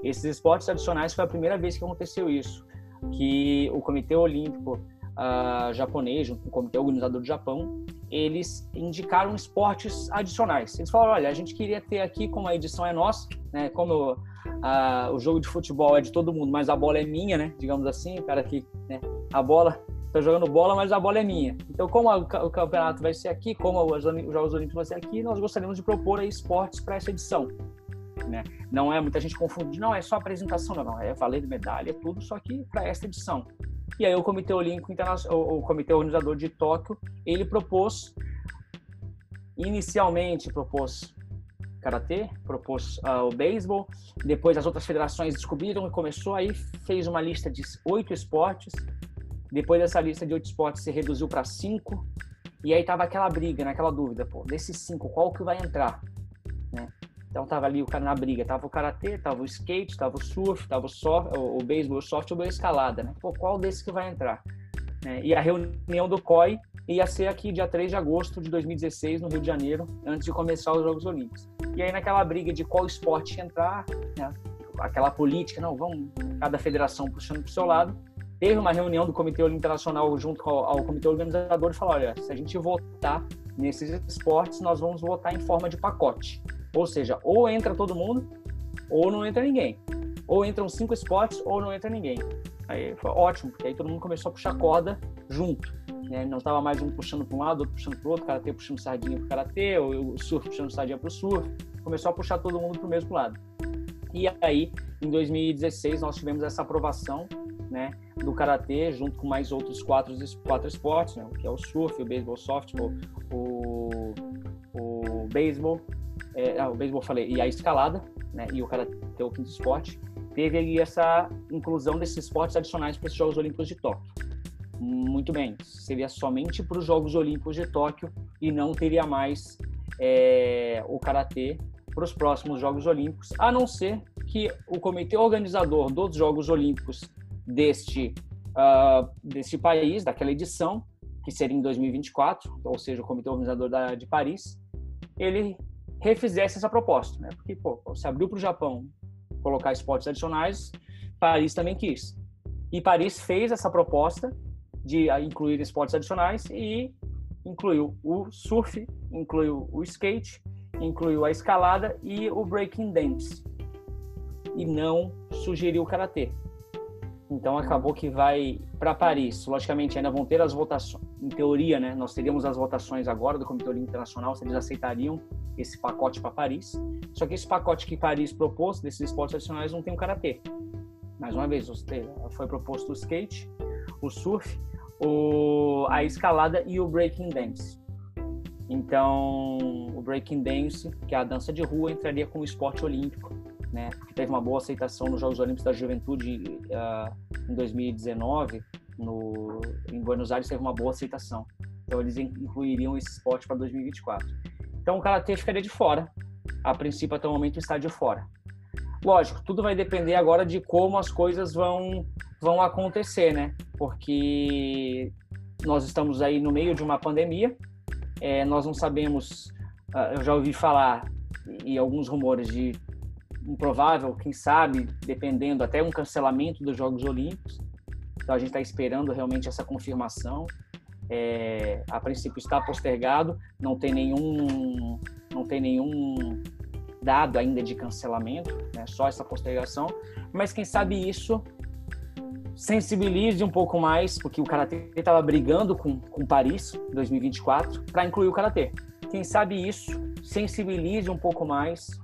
Esses esportes adicionais foi a primeira vez que aconteceu isso, que o Comitê Olímpico uh, japonês, o Comitê Organizador do Japão, eles indicaram esportes adicionais. Eles falaram, olha, a gente queria ter aqui, como a edição é nossa, né, como a, o jogo de futebol é de todo mundo, mas a bola é minha, né? Digamos assim, o cara que, né? A bola, tô jogando bola, mas a bola é minha. Então, como o campeonato vai ser aqui, como os, os Jogos Olímpicos vão ser aqui, nós gostaríamos de propor aí esportes para essa edição. Né? Não é muita gente confunde, não é só apresentação, não, não é valer medalha, tudo só que para esta edição. E aí o Comitê Olímpico Internacional, o Comitê Organizador de Tóquio, ele propôs inicialmente propôs karatê, propôs uh, o beisebol, depois as outras federações descobriram e começou aí, fez uma lista de oito esportes, depois dessa lista de oito esportes se reduziu para cinco, e aí tava aquela briga, naquela né, dúvida, pô, desses cinco, qual que vai entrar? Né? Então tava ali o cara na briga, tava o karatê, tava o skate, tava o surf, tava o soft, o, o beisebol, o soft ou a escalada, né? Pô, qual desses que vai entrar? É, e a reunião do COI ia ser aqui dia 3 de agosto de 2016 no Rio de Janeiro, antes de começar os Jogos Olímpicos. E aí naquela briga de qual esporte entrar, né? aquela política, não, vamos cada federação puxando para o seu lado, teve uma reunião do Comitê Olímpico Internacional junto ao comitê organizador e falou, olha, se a gente votar nesses esportes, nós vamos votar em forma de pacote. Ou seja, ou entra todo mundo, ou não entra ninguém. Ou entram cinco esportes, ou não entra ninguém. Aí foi ótimo, porque aí todo mundo começou a puxar corda junto. Né? Não estava mais um puxando para um lado, outro puxando para o outro, karatê puxando sardinha para o karatê, ou o surf puxando sardinha para o surf. Começou a puxar todo mundo para o mesmo lado. E aí, em 2016, nós tivemos essa aprovação né, do karatê junto com mais outros quatro, quatro esportes, né, que é o surf, o beisebol softball, o, o beisebol, é, ah, o beisebol falei, e a escalada, né, e o karatê o quinto esporte, teve aí essa inclusão desses esportes adicionais para os Jogos Olímpicos de Tóquio. Muito bem, seria somente para os Jogos Olímpicos de Tóquio e não teria mais é, o karatê para os próximos Jogos Olímpicos, a não ser que o comitê organizador dos Jogos Olímpicos deste, uh, deste país, daquela edição, que seria em 2024, ou seja, o comitê organizador da, de Paris, ele refizesse essa proposta, né? Porque, pô, se abriu para o Japão colocar esportes adicionais, Paris também quis. E Paris fez essa proposta de incluir esportes adicionais e incluiu o surf, incluiu o skate, incluiu a escalada e o breaking dance. E não sugeriu o karatê. Então acabou que vai para Paris. Logicamente ainda vão ter as votações. Em teoria, né, nós teríamos as votações agora do Comitê Olímpico Internacional se eles aceitariam esse pacote para Paris. Só que esse pacote que Paris propôs desses esportes adicionais não tem o karatê. Mais uma vez, foi proposto o skate, o surf, o, a escalada e o breaking dance. Então, o breaking dance, que é a dança de rua, entraria como esporte olímpico né? Que teve uma boa aceitação nos Jogos Olímpicos da Juventude uh, em 2019, no, em Buenos Aires teve uma boa aceitação. Então eles incluiriam esse esporte para 2024. Então o karatê ficaria de fora. A princípio até o momento está de fora. Lógico, tudo vai depender agora de como as coisas vão vão acontecer, né? Porque nós estamos aí no meio de uma pandemia. É, nós não sabemos. Uh, eu já ouvi falar e alguns rumores de improvável, quem sabe, dependendo até um cancelamento dos Jogos Olímpicos. Então a gente está esperando realmente essa confirmação. É, a princípio está postergado, não tem nenhum, não tem nenhum dado ainda de cancelamento, né? só essa postergação. Mas quem sabe isso sensibilize um pouco mais, porque o karatê estava brigando com, com Paris 2024 para incluir o karatê. Quem sabe isso sensibilize um pouco mais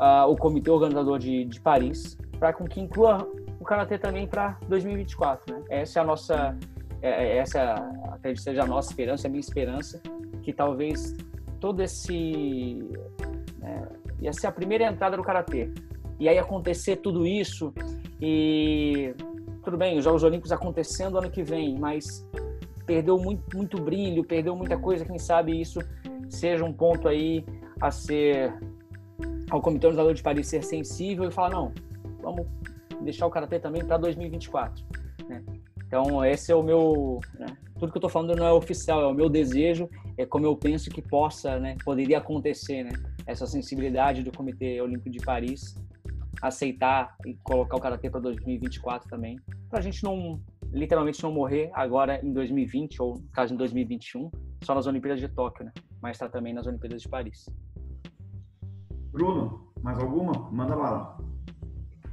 uh, o comitê organizador de, de Paris para com que inclua o karatê também para 2024. Né? Essa é a nossa, é, é essa acredito seja a nossa esperança, a minha esperança, que talvez todo esse né, ia ser a primeira entrada do karatê. E aí acontecer tudo isso e tudo bem, os Jogos Olímpicos acontecendo ano que vem, mas perdeu muito, muito brilho, perdeu muita coisa. Quem sabe isso seja um ponto aí a ser ao Comitê Organizador de Paris ser sensível e falar, não, vamos deixar o Karatê também para 2024. Né? Então, esse é o meu... Né? Tudo que eu estou falando não é oficial, é o meu desejo, é como eu penso que possa, né, poderia acontecer, né? Essa sensibilidade do Comitê Olímpico de Paris aceitar e colocar o Karatê para 2024 também, para a gente não, literalmente não morrer agora em 2020 ou, no caso, em 2021, só nas Olimpíadas de Tóquio, né? Mas está também nas Olimpíadas de Paris. Bruno, mais alguma? Manda bala.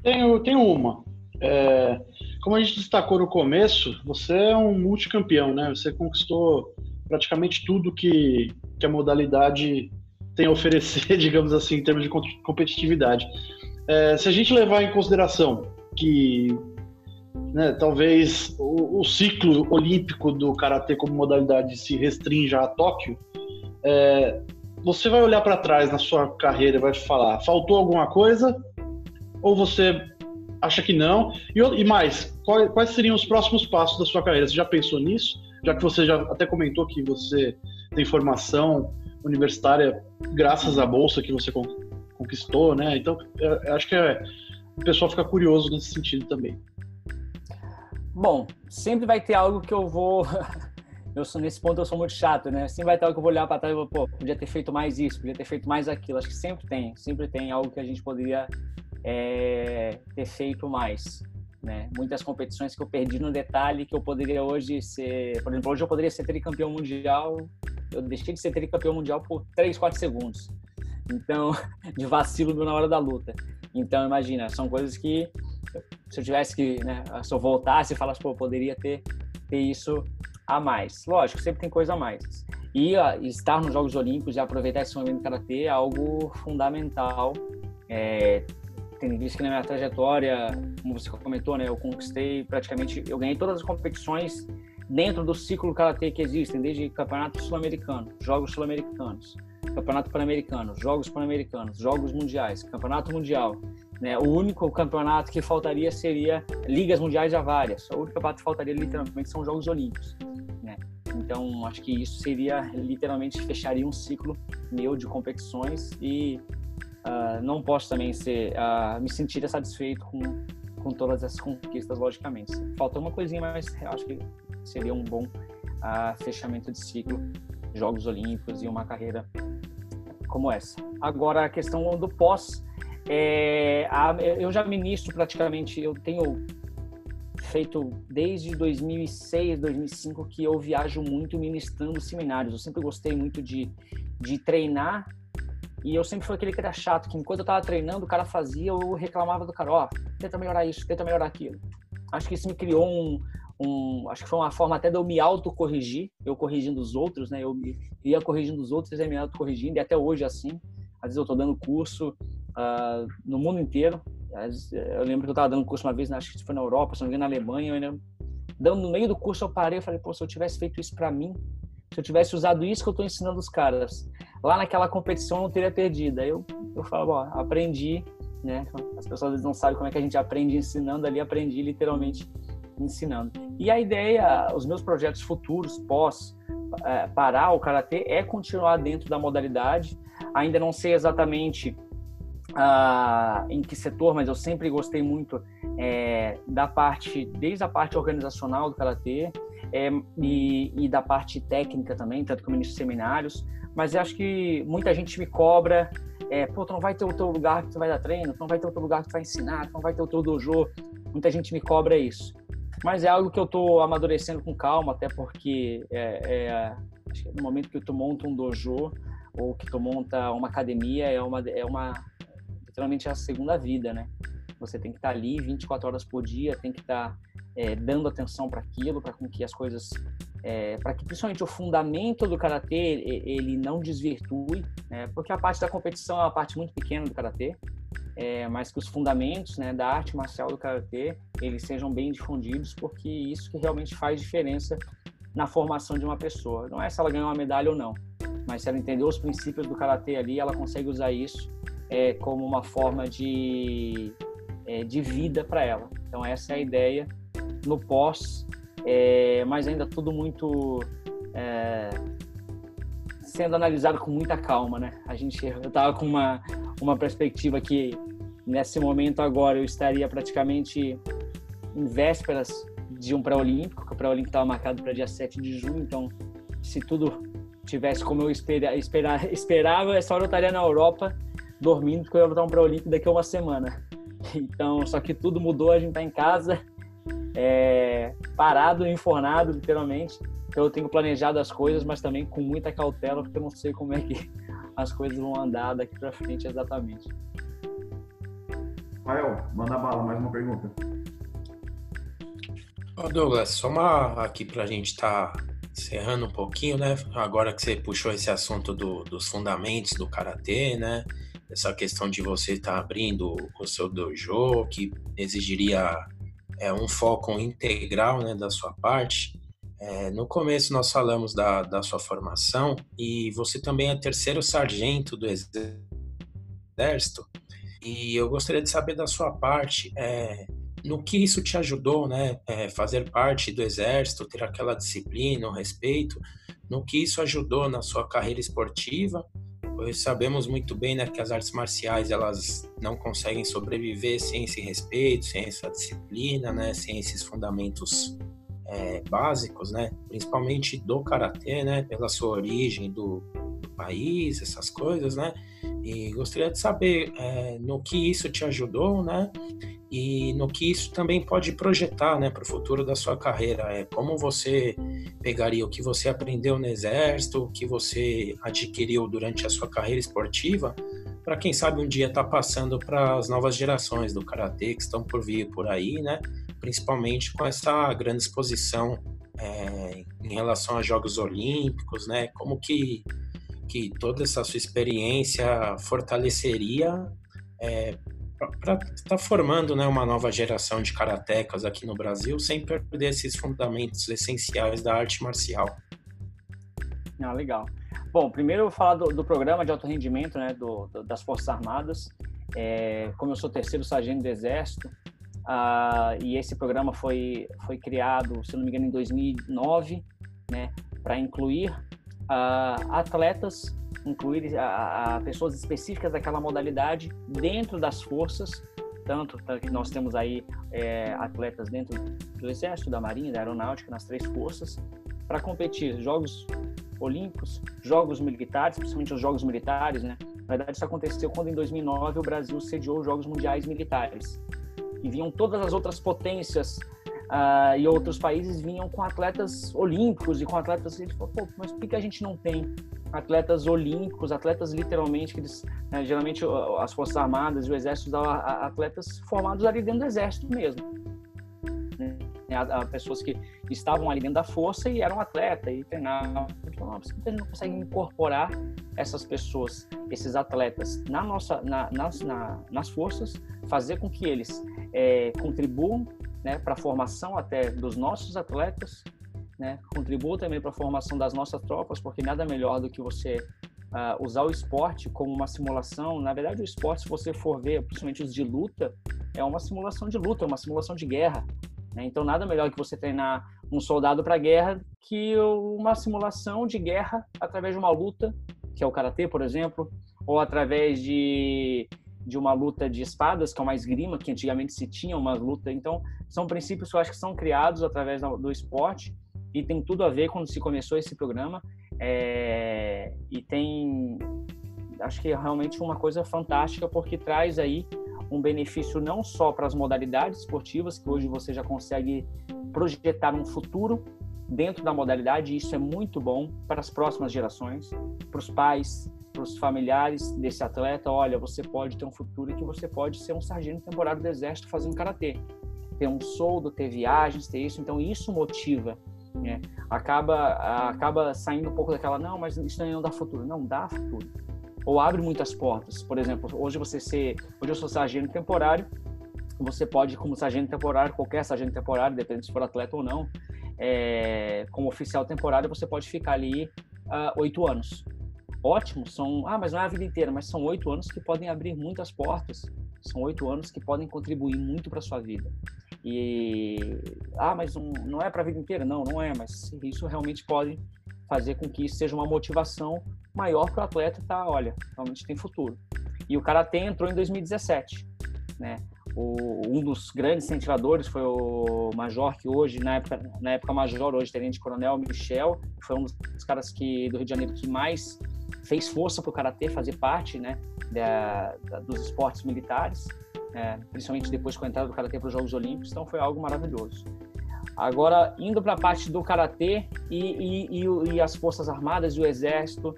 Tenho, tenho uma. É, como a gente destacou no começo, você é um multicampeão, né? Você conquistou praticamente tudo que, que a modalidade tem a oferecer, digamos assim, em termos de competitividade. É, se a gente levar em consideração que né, talvez o, o, ciclo olímpico do karatê como modalidade se restrinja a Tóquio, é, você vai olhar para trás na sua carreira e vai falar: faltou alguma coisa? Ou você acha que não? E, e mais, quais, quais seriam os próximos passos da sua carreira? Você já pensou nisso? Já que você já até comentou que você tem formação universitária graças à bolsa que você conquistou, né? Então, eu acho que é, o pessoal fica curioso nesse sentido também. Bom, sempre vai ter algo que eu vou. Eu sou nesse ponto eu sou muito chato, né? Sempre vai algo que eu vou olhar para trás e vou, pô, podia ter feito mais isso, podia ter feito mais aquilo. Acho que sempre tem, sempre tem algo que a gente poderia é, ter feito mais. Né? Muitas competições que eu perdi no detalhe que eu poderia hoje ser, por exemplo, hoje eu poderia ser tricampeão mundial, eu deixei de ser tricampeão mundial por 3, 4 segundos. Então, de vacilo na hora da luta. Então, imagina, são coisas que se eu tivesse que, né, se eu voltasse e falasse, pô, eu poderia ter, ter isso a mais. Lógico, sempre tem coisa a mais. E estar nos Jogos Olímpicos e aproveitar esse momento do Karatê é algo fundamental. É, tem visto que na minha trajetória, como você comentou, né, eu conquistei praticamente, eu ganhei todas as competições dentro do ciclo Karatê que existem, desde Campeonato Sul-Americano, Jogos Sul-Americanos, Campeonato Pan-Americano, Jogos Pan-Americanos, Jogos Mundiais, Campeonato Mundial. Né? O único campeonato que faltaria seria Ligas Mundiais já várias. O único campeonato que faltaria literalmente são Jogos Olímpicos. Né? Então, acho que isso seria literalmente fecharia um ciclo meu de competições e uh, não posso também ser uh, me sentir satisfeito com com todas essas conquistas, logicamente. Falta uma coisinha, mas acho que seria um bom uh, fechamento de ciclo, Jogos Olímpicos e uma carreira como essa. Agora, a questão do pós, é, a, eu já ministro praticamente, eu tenho feito desde 2006, 2005 que eu viajo muito ministrando seminários. Eu sempre gostei muito de, de treinar e eu sempre fui aquele que era chato, que enquanto eu tava treinando, o cara fazia, eu reclamava do cara, ó, oh, tenta melhorar isso, tenta melhorar aquilo. Acho que isso me criou um, um, acho que foi uma forma até de eu me autocorrigir, eu corrigindo os outros, né? Eu ia corrigindo os outros e me autocorrigindo, e até hoje é assim. Às vezes eu estou dando curso uh, no mundo inteiro. Eu lembro que eu estava dando curso uma vez, acho que foi na Europa, se não me engano, na Alemanha. Eu dando no meio do curso, eu parei e falei, pô, se eu tivesse feito isso para mim, se eu tivesse usado isso que eu estou ensinando os caras, lá naquela competição eu não teria perdido. Aí eu, eu falo, ó, aprendi, né? As pessoas às vezes não sabem como é que a gente aprende ensinando, ali aprendi literalmente ensinando. E a ideia, os meus projetos futuros, pós é, parar o karatê, é continuar dentro da modalidade. Ainda não sei exatamente uh, em que setor, mas eu sempre gostei muito é, da parte, desde a parte organizacional do karatê é, e, e, da parte técnica também, tanto que eu ministro seminários. Mas acho que muita gente me cobra, é, pô, tu não vai ter o teu lugar que tu vai dar treino, tu não vai ter o teu lugar que tu vai ensinar, tu não vai ter o teu dojo. Muita gente me cobra isso. Mas é algo que eu estou amadurecendo com calma, até porque é, é, no momento que tu monta um dojo ou que tu monta uma academia, é uma, é uma literalmente é a segunda vida, né? Você tem que estar tá ali 24 horas por dia, tem que estar tá, é, dando atenção para aquilo, para que as coisas, é, para que principalmente o fundamento do karatê ele não desvirtue, né? Porque a parte da competição é uma parte muito pequena do karatê é, mas que os fundamentos né, da arte marcial do karatê eles sejam bem difundidos, porque isso que realmente faz diferença na formação de uma pessoa. Não é se ela ganhou uma medalha ou não, mas se ela entendeu os princípios do karatê ali, ela consegue usar isso é, como uma forma de, é, de vida para ela. Então essa é a ideia no pós, é, mas ainda tudo muito é, sendo analisado com muita calma, né? A gente, eu tava com uma, uma perspectiva que nesse momento agora eu estaria praticamente em vésperas de um pré-olímpico, que o pré-olímpico estava marcado para dia 7 de junho, então se tudo tivesse como eu espera, esperava, essa hora eu estaria na Europa dormindo, porque eu ia botar um pré-olímpico daqui a uma semana. Então, só que tudo mudou, a gente está em casa, é, parado, enfornado, literalmente, então eu tenho planejado as coisas, mas também com muita cautela, porque eu não sei como é que as coisas vão andar daqui para frente exatamente. Rafael, manda bala, mais uma pergunta. Ô Douglas, só uma aqui para a gente estar tá encerrando um pouquinho, né? Agora que você puxou esse assunto do, dos fundamentos do karatê, né? Essa questão de você estar tá abrindo o seu dojo, que exigiria é, um foco integral né, da sua parte. É, no começo nós falamos da, da sua formação e você também é terceiro sargento do exército e eu gostaria de saber da sua parte é, no que isso te ajudou, né, é, fazer parte do exército, ter aquela disciplina, o respeito, no que isso ajudou na sua carreira esportiva pois sabemos muito bem né, que as artes marciais elas não conseguem sobreviver sem esse respeito, sem essa disciplina, né, sem esses fundamentos é, básicos, né, principalmente do karatê, né, pela sua origem do, do país, essas coisas, né, e gostaria de saber é, no que isso te ajudou, né, e no que isso também pode projetar né, para o futuro da sua carreira. É como você pegaria o que você aprendeu no exército, o que você adquiriu durante a sua carreira esportiva, para quem sabe um dia estar tá passando para as novas gerações do karatê que estão por vir por aí, né? Principalmente com essa grande exposição é, em relação aos Jogos Olímpicos, né? Como que que toda essa sua experiência fortaleceria é, para estar tá formando né, uma nova geração de karatecas aqui no Brasil sem perder esses fundamentos essenciais da arte marcial. Ah, legal. Bom, primeiro eu vou falar do, do programa de alto rendimento né, do, do, das Forças Armadas. É, como eu sou terceiro sargento do Exército, ah, e esse programa foi, foi criado, se não me engano, em 2009, né, para incluir atletas incluir a, a, pessoas específicas daquela modalidade dentro das forças, tanto que nós temos aí é, atletas dentro do Exército, da Marinha, da Aeronáutica, nas três forças, para competir Jogos Olímpicos, Jogos Militares, principalmente os Jogos Militares, né? Na verdade, isso aconteceu quando em 2009 o Brasil sediou os Jogos Mundiais Militares. E vinham todas as outras potências uh, e outros países vinham com atletas olímpicos e com atletas. A falou, pô, mas por que a gente não tem atletas olímpicos, atletas literalmente, que eles, né, geralmente as Forças Armadas e o Exército dão atletas formados ali dentro do Exército mesmo. Né? A, a pessoas que estavam ali dentro da força e eram atleta e treinavam. Então, por que a gente não consegue incorporar essas pessoas, esses atletas, na nossa, na, nas, na, nas forças, fazer com que eles é, contribuam né, para a formação até dos nossos atletas, né, contribuam também para a formação das nossas tropas, porque nada melhor do que você uh, usar o esporte como uma simulação. Na verdade, o esporte, se você for ver, principalmente os de luta, é uma simulação de luta, é uma simulação de guerra. Né? Então, nada melhor que você treinar um soldado para a guerra que uma simulação de guerra através de uma luta, que é o karatê, por exemplo, ou através de de uma luta de espadas, que é uma esgrima, que antigamente se tinha uma luta. Então, são princípios que eu acho que são criados através do esporte e tem tudo a ver quando se começou esse programa. É, e tem, acho que é realmente uma coisa fantástica, porque traz aí um benefício não só para as modalidades esportivas, que hoje você já consegue projetar um futuro dentro da modalidade, e isso é muito bom para as próximas gerações, para os pais, para os familiares desse atleta, olha, você pode ter um futuro que você pode ser um sargento temporário do exército fazendo karatê, ter um soldo, ter viagens, ter isso, então isso motiva, né? Acaba acaba saindo um pouco daquela não, mas isso não dá futuro, não dá futuro. Ou abre muitas portas. Por exemplo, hoje você ser, hoje eu sou sargento temporário, você pode como sargento temporário, qualquer sargento temporário, dependendo se for atleta ou não, é, como oficial temporário, você pode ficar ali ah, oito uh, anos ótimo, são, ah, mas não é a vida inteira, mas são oito anos que podem abrir muitas portas, são oito anos que podem contribuir muito para sua vida. E, ah, mas não, não é para a vida inteira? Não, não é, mas isso realmente pode fazer com que isso seja uma motivação maior para o atleta tá, olha, realmente tem futuro. E o Karatê entrou em 2017, né? O, um dos grandes incentivadores foi o Major, que hoje, na época, na época Major, hoje Tenente Coronel Michel, foi um dos caras que, do Rio de Janeiro que mais fez força para o karatê fazer parte né, da, da, dos esportes militares, é, principalmente depois com a entrada do karatê para os Jogos Olímpicos, então foi algo maravilhoso. Agora, indo para a parte do karatê e, e, e, e, as forças armadas e o exército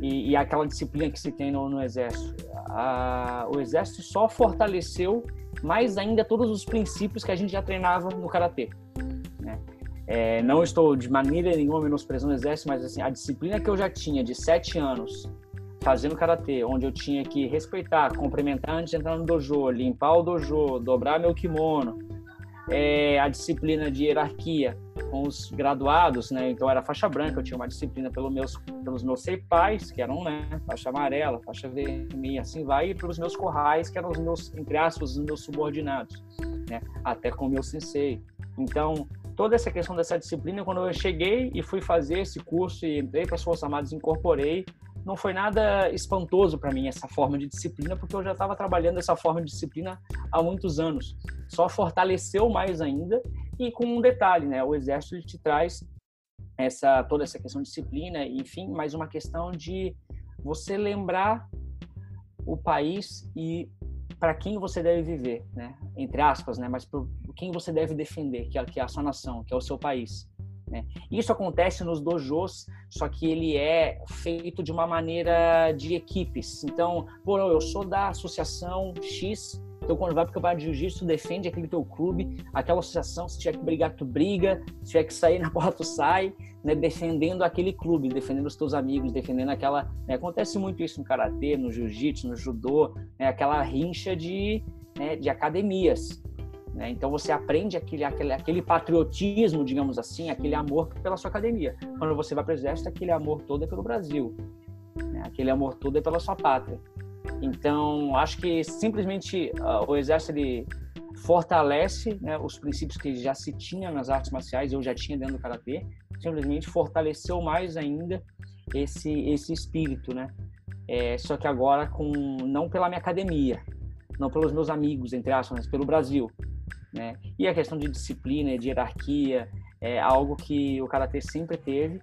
e, aquela disciplina que se tem no, no exército, a, o exército só fortaleceu mais ainda todos os princípios que a gente já treinava no karatê. É, não estou de maneira nenhuma menosprezando o exército, mas assim, a disciplina que eu já tinha de sete anos fazendo karatê, onde eu tinha que respeitar, cumprimentar antes de entrar no dojo, limpar o dojo, dobrar meu kimono, é, a disciplina de hierarquia com os graduados, né? Então era faixa branca, eu tinha uma disciplina pelos meus pelos meus seipais, que eram, né, faixa amarela, faixa vermelha, assim vai, e pelos meus corrais, que eram os meus entre aspas, os meus subordinados, né? Até com o meu sensei. Então, toda essa questão dessa disciplina, quando eu cheguei e fui fazer esse curso e entrei para as Forças Armadas, incorporei, não foi nada espantoso para mim essa forma de disciplina, porque eu já estava trabalhando essa forma de disciplina há muitos anos. Só fortaleceu mais ainda e com um detalhe, né? O exército te traz essa toda essa questão de disciplina, enfim, mais uma questão de você lembrar o país e para quem você deve viver, né? Entre aspas, né? Mas por quem você deve defender, que é, que é a sua nação, que é o seu país. Né? Isso acontece nos dojos, só que ele é feito de uma maneira de equipes. Então, pô, eu sou da associação X, então quando vai para o campeonato de jiu-jitsu, defende aquele teu clube, aquela associação, se tiver que brigar, tu briga, se tiver que sair na porta, tu sai, né? defendendo aquele clube, defendendo os teus amigos, defendendo aquela... Né? Acontece muito isso no karatê, no jiu-jitsu, no judô, né? aquela rincha de, né? de academias. Né? Então você aprende aquele, aquele, aquele patriotismo, digamos assim, aquele amor pela sua academia. Quando você vai para o exército, aquele amor todo é pelo Brasil, né? aquele amor todo é pela sua pátria. Então acho que simplesmente uh, o exército ele fortalece né, os princípios que já se tinha nas artes marciais, eu já tinha dentro do karatê, simplesmente fortaleceu mais ainda esse esse espírito, né? É, só que agora com não pela minha academia, não pelos meus amigos, entre aspas, mas pelo Brasil. Né? E a questão de disciplina, de hierarquia, é algo que o karatê sempre teve,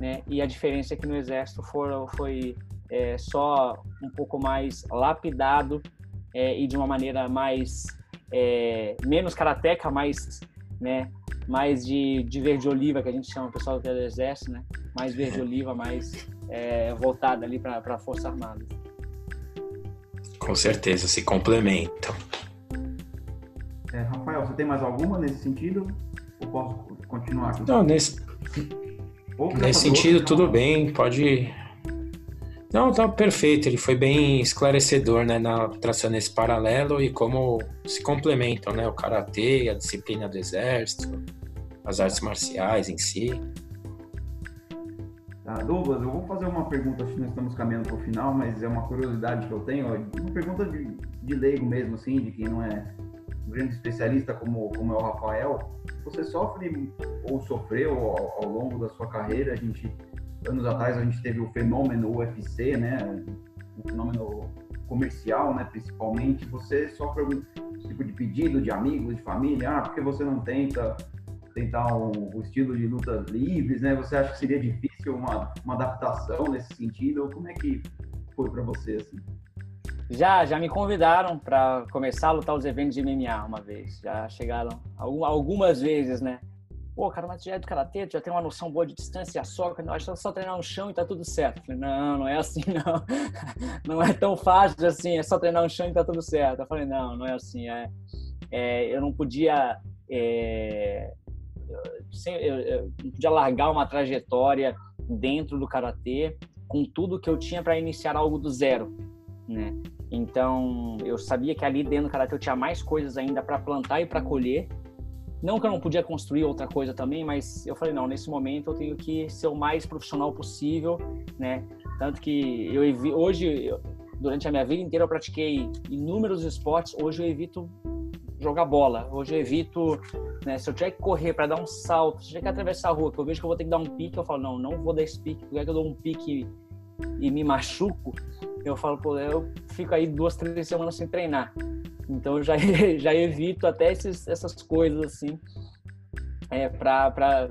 né? E a diferença é que no exército foi, foi é, só um pouco mais lapidado é, e de uma maneira mais é, menos karateca, mais, né? Mais de, de verde oliva que a gente chama o pessoal do exército, né? Mais verde oliva, mais é, voltada ali para a força armada. Com certeza se complementam. É, Rafael, você tem mais alguma nesse sentido? Ou posso continuar? Aqui? Não, nesse, nesse sentido, tudo bem, pode. Não, tá perfeito. Ele foi bem esclarecedor, né, na traçando esse paralelo e como se complementam, né, o karatê, a disciplina do exército, as artes marciais em si. Tá, Douglas, eu vou fazer uma pergunta, acho que nós estamos caminhando para o final, mas é uma curiosidade que eu tenho, uma pergunta de, de leigo mesmo, assim, de quem não é um grande especialista como, como é o Rafael, você sofre ou sofreu ao, ao, longo da sua carreira, a gente, anos atrás a gente teve o fenômeno UFC, né, um fenômeno comercial, né, principalmente, você sofre algum tipo de pedido de amigos, de família, ah, porque você não tenta tentar o, o estilo de lutas livres, né, você acha que seria difícil uma, uma adaptação nesse sentido, como é que foi para você, assim? Já, já me convidaram para começar a lutar os eventos de MMA uma vez. Já chegaram algumas vezes, né? Pô, cara, mas já é do karatê, já tem uma noção boa de distância, não, acho que é só treinar no chão e tá tudo certo. falei, não, não é assim, não. Não é tão fácil assim, é só treinar no chão e tá tudo certo. Eu falei, não, não é assim. É, é eu não podia. É, eu, eu não podia largar uma trajetória dentro do karatê com tudo que eu tinha para iniciar algo do zero, né? Então, eu sabia que ali dentro do karatê eu tinha mais coisas ainda para plantar e para colher. Não que eu não podia construir outra coisa também, mas eu falei, não, nesse momento eu tenho que ser o mais profissional possível, né? Tanto que eu hoje, eu, durante a minha vida inteira, eu pratiquei inúmeros esportes. Hoje eu evito jogar bola. Hoje eu evito, né, se eu tiver que correr para dar um salto, se eu tiver que atravessar a rua, que eu vejo que eu vou ter que dar um pique, eu falo, não, não vou dar esse pique, porque é que eu dou um pique e me machuco, eu falo, pô, eu fico aí duas, três semanas sem treinar. Então eu já, já evito até esses, essas coisas assim, é, para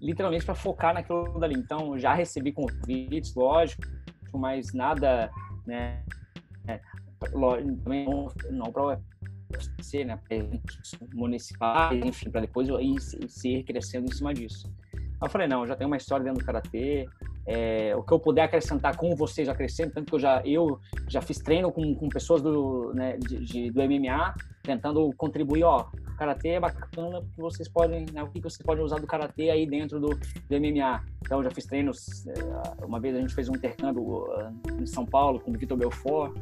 literalmente para focar naquilo dali. Então já recebi convites, lógico, mas nada, né? É, também não, não para UFC, né? Municipais, enfim, para depois ir, ir crescendo em cima disso. Eu falei, não, eu já tenho uma história dentro do Karatê, é, o que eu puder acrescentar com vocês, acrescento, tanto que eu já, eu já fiz treino com, com pessoas do, né, de, de, do MMA, tentando contribuir, ó, Karatê é bacana, porque vocês podem, né, o que vocês podem usar do Karatê aí dentro do, do MMA. Então, eu já fiz treinos, é, uma vez a gente fez um intercâmbio uh, em São Paulo com o Vitor Belfort,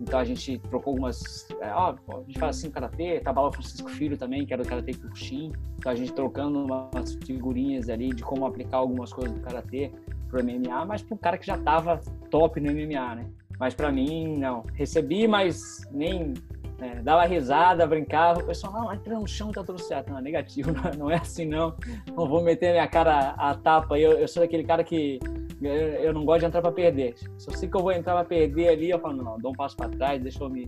então a gente trocou algumas. É, ó, a gente faz assim karatê, o Francisco Filho também, que era do karatê Kuxin. Então a gente trocando umas figurinhas ali de como aplicar algumas coisas do karatê pro MMA, mas pro cara que já tava top no MMA, né? Mas para mim, não. Recebi, mas nem né, dava risada, brincava. O pessoal, não, entra no chão, tá tudo certo. Não, é negativo, não, não é assim, não. Não vou meter minha cara a tapa. Eu, eu sou aquele cara que Eu não gosto de entrar para perder. Se eu sei que eu vou entrar para perder ali, eu falo, não, dou um passo para trás, deixa eu me.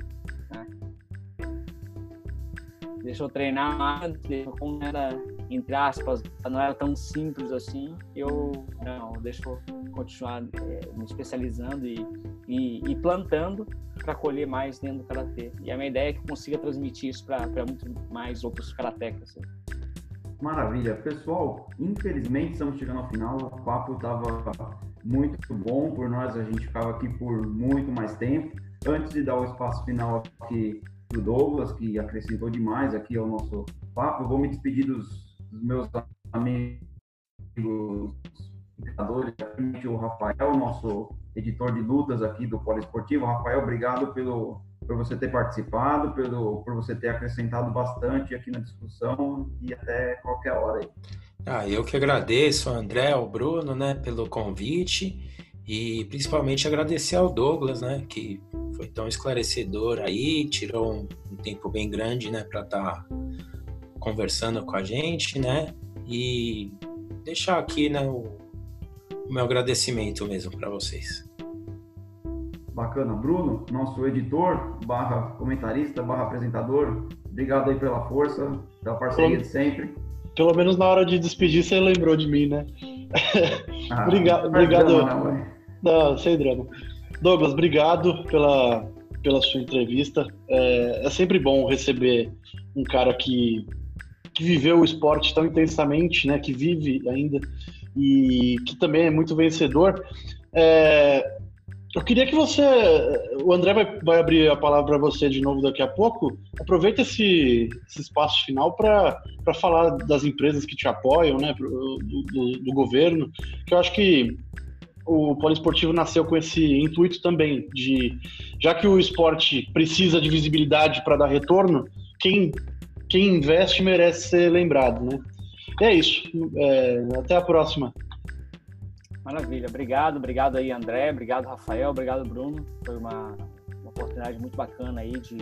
Né? Deixa eu treinar mais, como era, entre aspas, não era tão simples assim, eu não, deixa eu continuar é, me especializando e, e, e plantando para colher mais dentro do karatê. E a minha ideia é que eu consiga transmitir isso para muito mais outros karatecas. Assim. Maravilha. Pessoal, infelizmente estamos chegando ao final. O papo estava muito bom por nós, a gente ficava aqui por muito mais tempo. Antes de dar o espaço final aqui o Douglas, que acrescentou demais aqui ao nosso papo, vou me despedir dos, meus amigos o Rafael, nosso editor de lutas aqui do Poliesportivo. Rafael, obrigado pelo, por você ter participado, pelo, por você ter acrescentado bastante aqui na discussão e até qualquer hora aí. Ah, eu que agradeço ao André, ao Bruno, né, pelo convite e principalmente agradecer ao Douglas, né, que foi tão esclarecedor aí, tirou um, tempo bem grande, né, para estar tá conversando com a gente, né, e deixar aqui, né, o, o meu agradecimento mesmo para vocês. Bacana. Bruno, nosso editor, barra comentarista, barra apresentador, obrigado aí pela força, pela parceria de sempre. Pelo menos na hora de despedir você lembrou de mim, né? Ah, obrigado. obrigado. Drama, não, não, sem drama. Douglas, obrigado pela, pela sua entrevista. É, é sempre bom receber um cara que, que viveu o esporte tão intensamente, né? Que vive ainda e que também é muito vencedor. É, eu queria que você, o André vai, vai abrir a palavra para você de novo daqui a pouco. Aproveita esse, esse espaço final para falar das empresas que te apoiam, né, do, do, do, governo, que eu acho que o poliesportivo nasceu com esse intuito também de, já que o esporte precisa de visibilidade para dar retorno, quem quem investe merece ser lembrado, né? É isso. É, até a próxima. Maravilha. Obrigado, obrigado aí, André. Obrigado, Rafael. Obrigado, Bruno. Foi uma, uma oportunidade muito bacana aí de,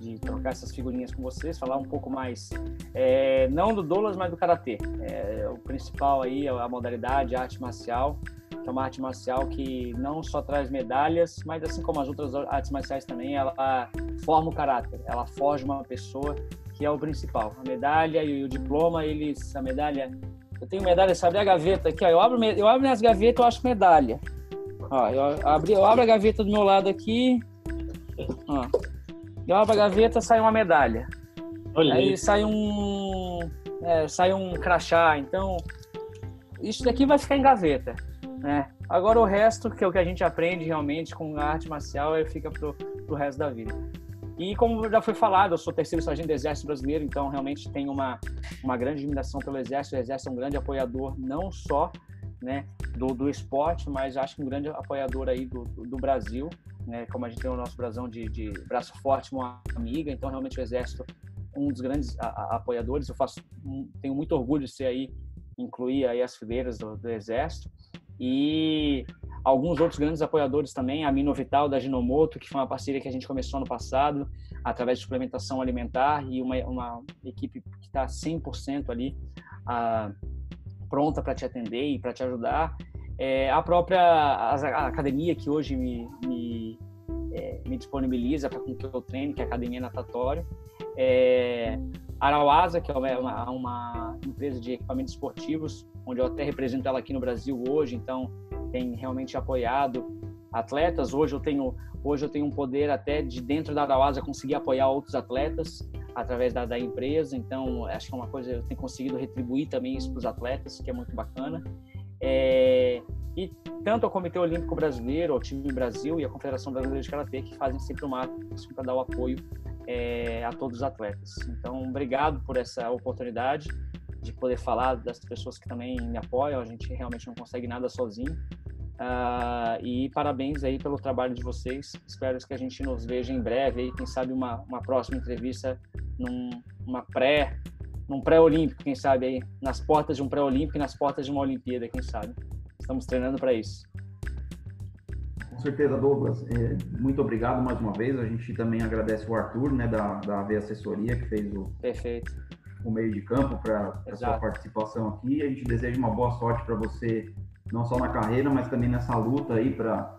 de trocar essas figurinhas com vocês, falar um pouco mais, é, não do Douglas, mas do Karatê. É, o principal aí é a modalidade, a arte marcial, que é uma arte marcial que não só traz medalhas, mas assim como as outras artes marciais também, ela forma o caráter, ela forja uma pessoa que é o principal. A medalha e o diploma, eles, a medalha, eu tenho medalha, sabe a gaveta aqui, ó, eu abro, eu abro minhas gavetas, eu acho medalha. Ó, eu, abri, eu abro a gaveta do meu lado aqui, ó, eu abro a gaveta, sai uma medalha. Olha aí sai um, é, sai um crachá, então isso daqui vai ficar em gaveta, né? Agora o resto, que é o que a gente aprende realmente com a arte marcial, é, fica pro, pro resto da vida. E como já foi falado, eu sou terceiro sargento do Exército Brasileiro, então realmente tenho uma, uma grande admiração pelo Exército. O Exército é um grande apoiador, não só né, do, do esporte, mas acho que um grande apoiador aí do, do, do Brasil. Né, como a gente tem o nosso brasão de, de braço forte, uma amiga, então realmente o Exército um dos grandes apoiadores. Eu faço, tenho muito orgulho de ser aí, incluir aí as fileiras do, do Exército. E alguns outros grandes apoiadores também, a Minovital da Ginomoto, que foi uma parceria que a gente começou ano passado, através de suplementação alimentar, e uma, uma equipe que está 100% ali pronta para te atender e para te ajudar. É, a própria a, a academia que hoje me, me, é, me disponibiliza para que eu treine, que é a Academia Natatório. É, Arauasa, que é uma, uma empresa de equipamentos esportivos, onde eu até represento ela aqui no Brasil hoje, então tem realmente apoiado atletas. Hoje eu tenho hoje eu tenho um poder até de dentro da Arauasa conseguir apoiar outros atletas através da, da empresa. Então acho que é uma coisa eu tenho conseguido retribuir também isso para os atletas, que é muito bacana. É, e tanto o Comitê Olímpico Brasileiro, o time Brasil e a Confederação Brasileira de Karatê que fazem sempre o máximo para dar o apoio é, a todos os atletas. Então, obrigado por essa oportunidade de poder falar das pessoas que também me apoiam. A gente realmente não consegue nada sozinho. Uh, e parabéns aí pelo trabalho de vocês. Espero que a gente nos veja em breve aí, quem sabe uma, uma próxima entrevista num, uma pré, num pré-olímpico, quem sabe aí, nas portas de um pré-olímpico e nas portas de uma Olimpíada, quem sabe. Estamos treinando para isso. Com certeza, Douglas. É, muito obrigado mais uma vez. A gente também agradece o Arthur, né, da, da AV Assessoria, que fez o, Perfeito o meio de campo para a sua participação aqui. A gente deseja uma boa sorte para você não só na carreira, mas também nessa luta aí para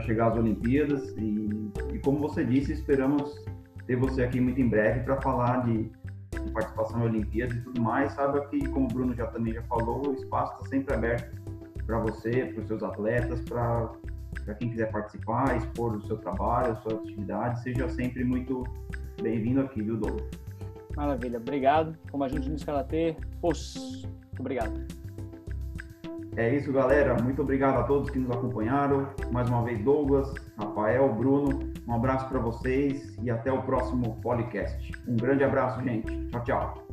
chegar às Olimpíadas. E, e, como você disse, esperamos ter você aqui muito em breve para falar de, de, participação em Olimpíadas e tudo mais. Saiba que, como o Bruno já também já falou, o espaço está sempre aberto para você, para os seus atletas, para quem quiser participar, expor o seu trabalho, a sua atividade. Seja sempre muito bem-vindo aqui, viu, Douglas? Maravilha, obrigado. Como a gente no Karatê, os obrigado. É isso, galera. Muito obrigado a todos que nos acompanharam. Mais uma vez, Douglas, Rafael, Bruno. Um abraço para vocês e até o próximo podcast. Um grande abraço, gente. Tchau, tchau.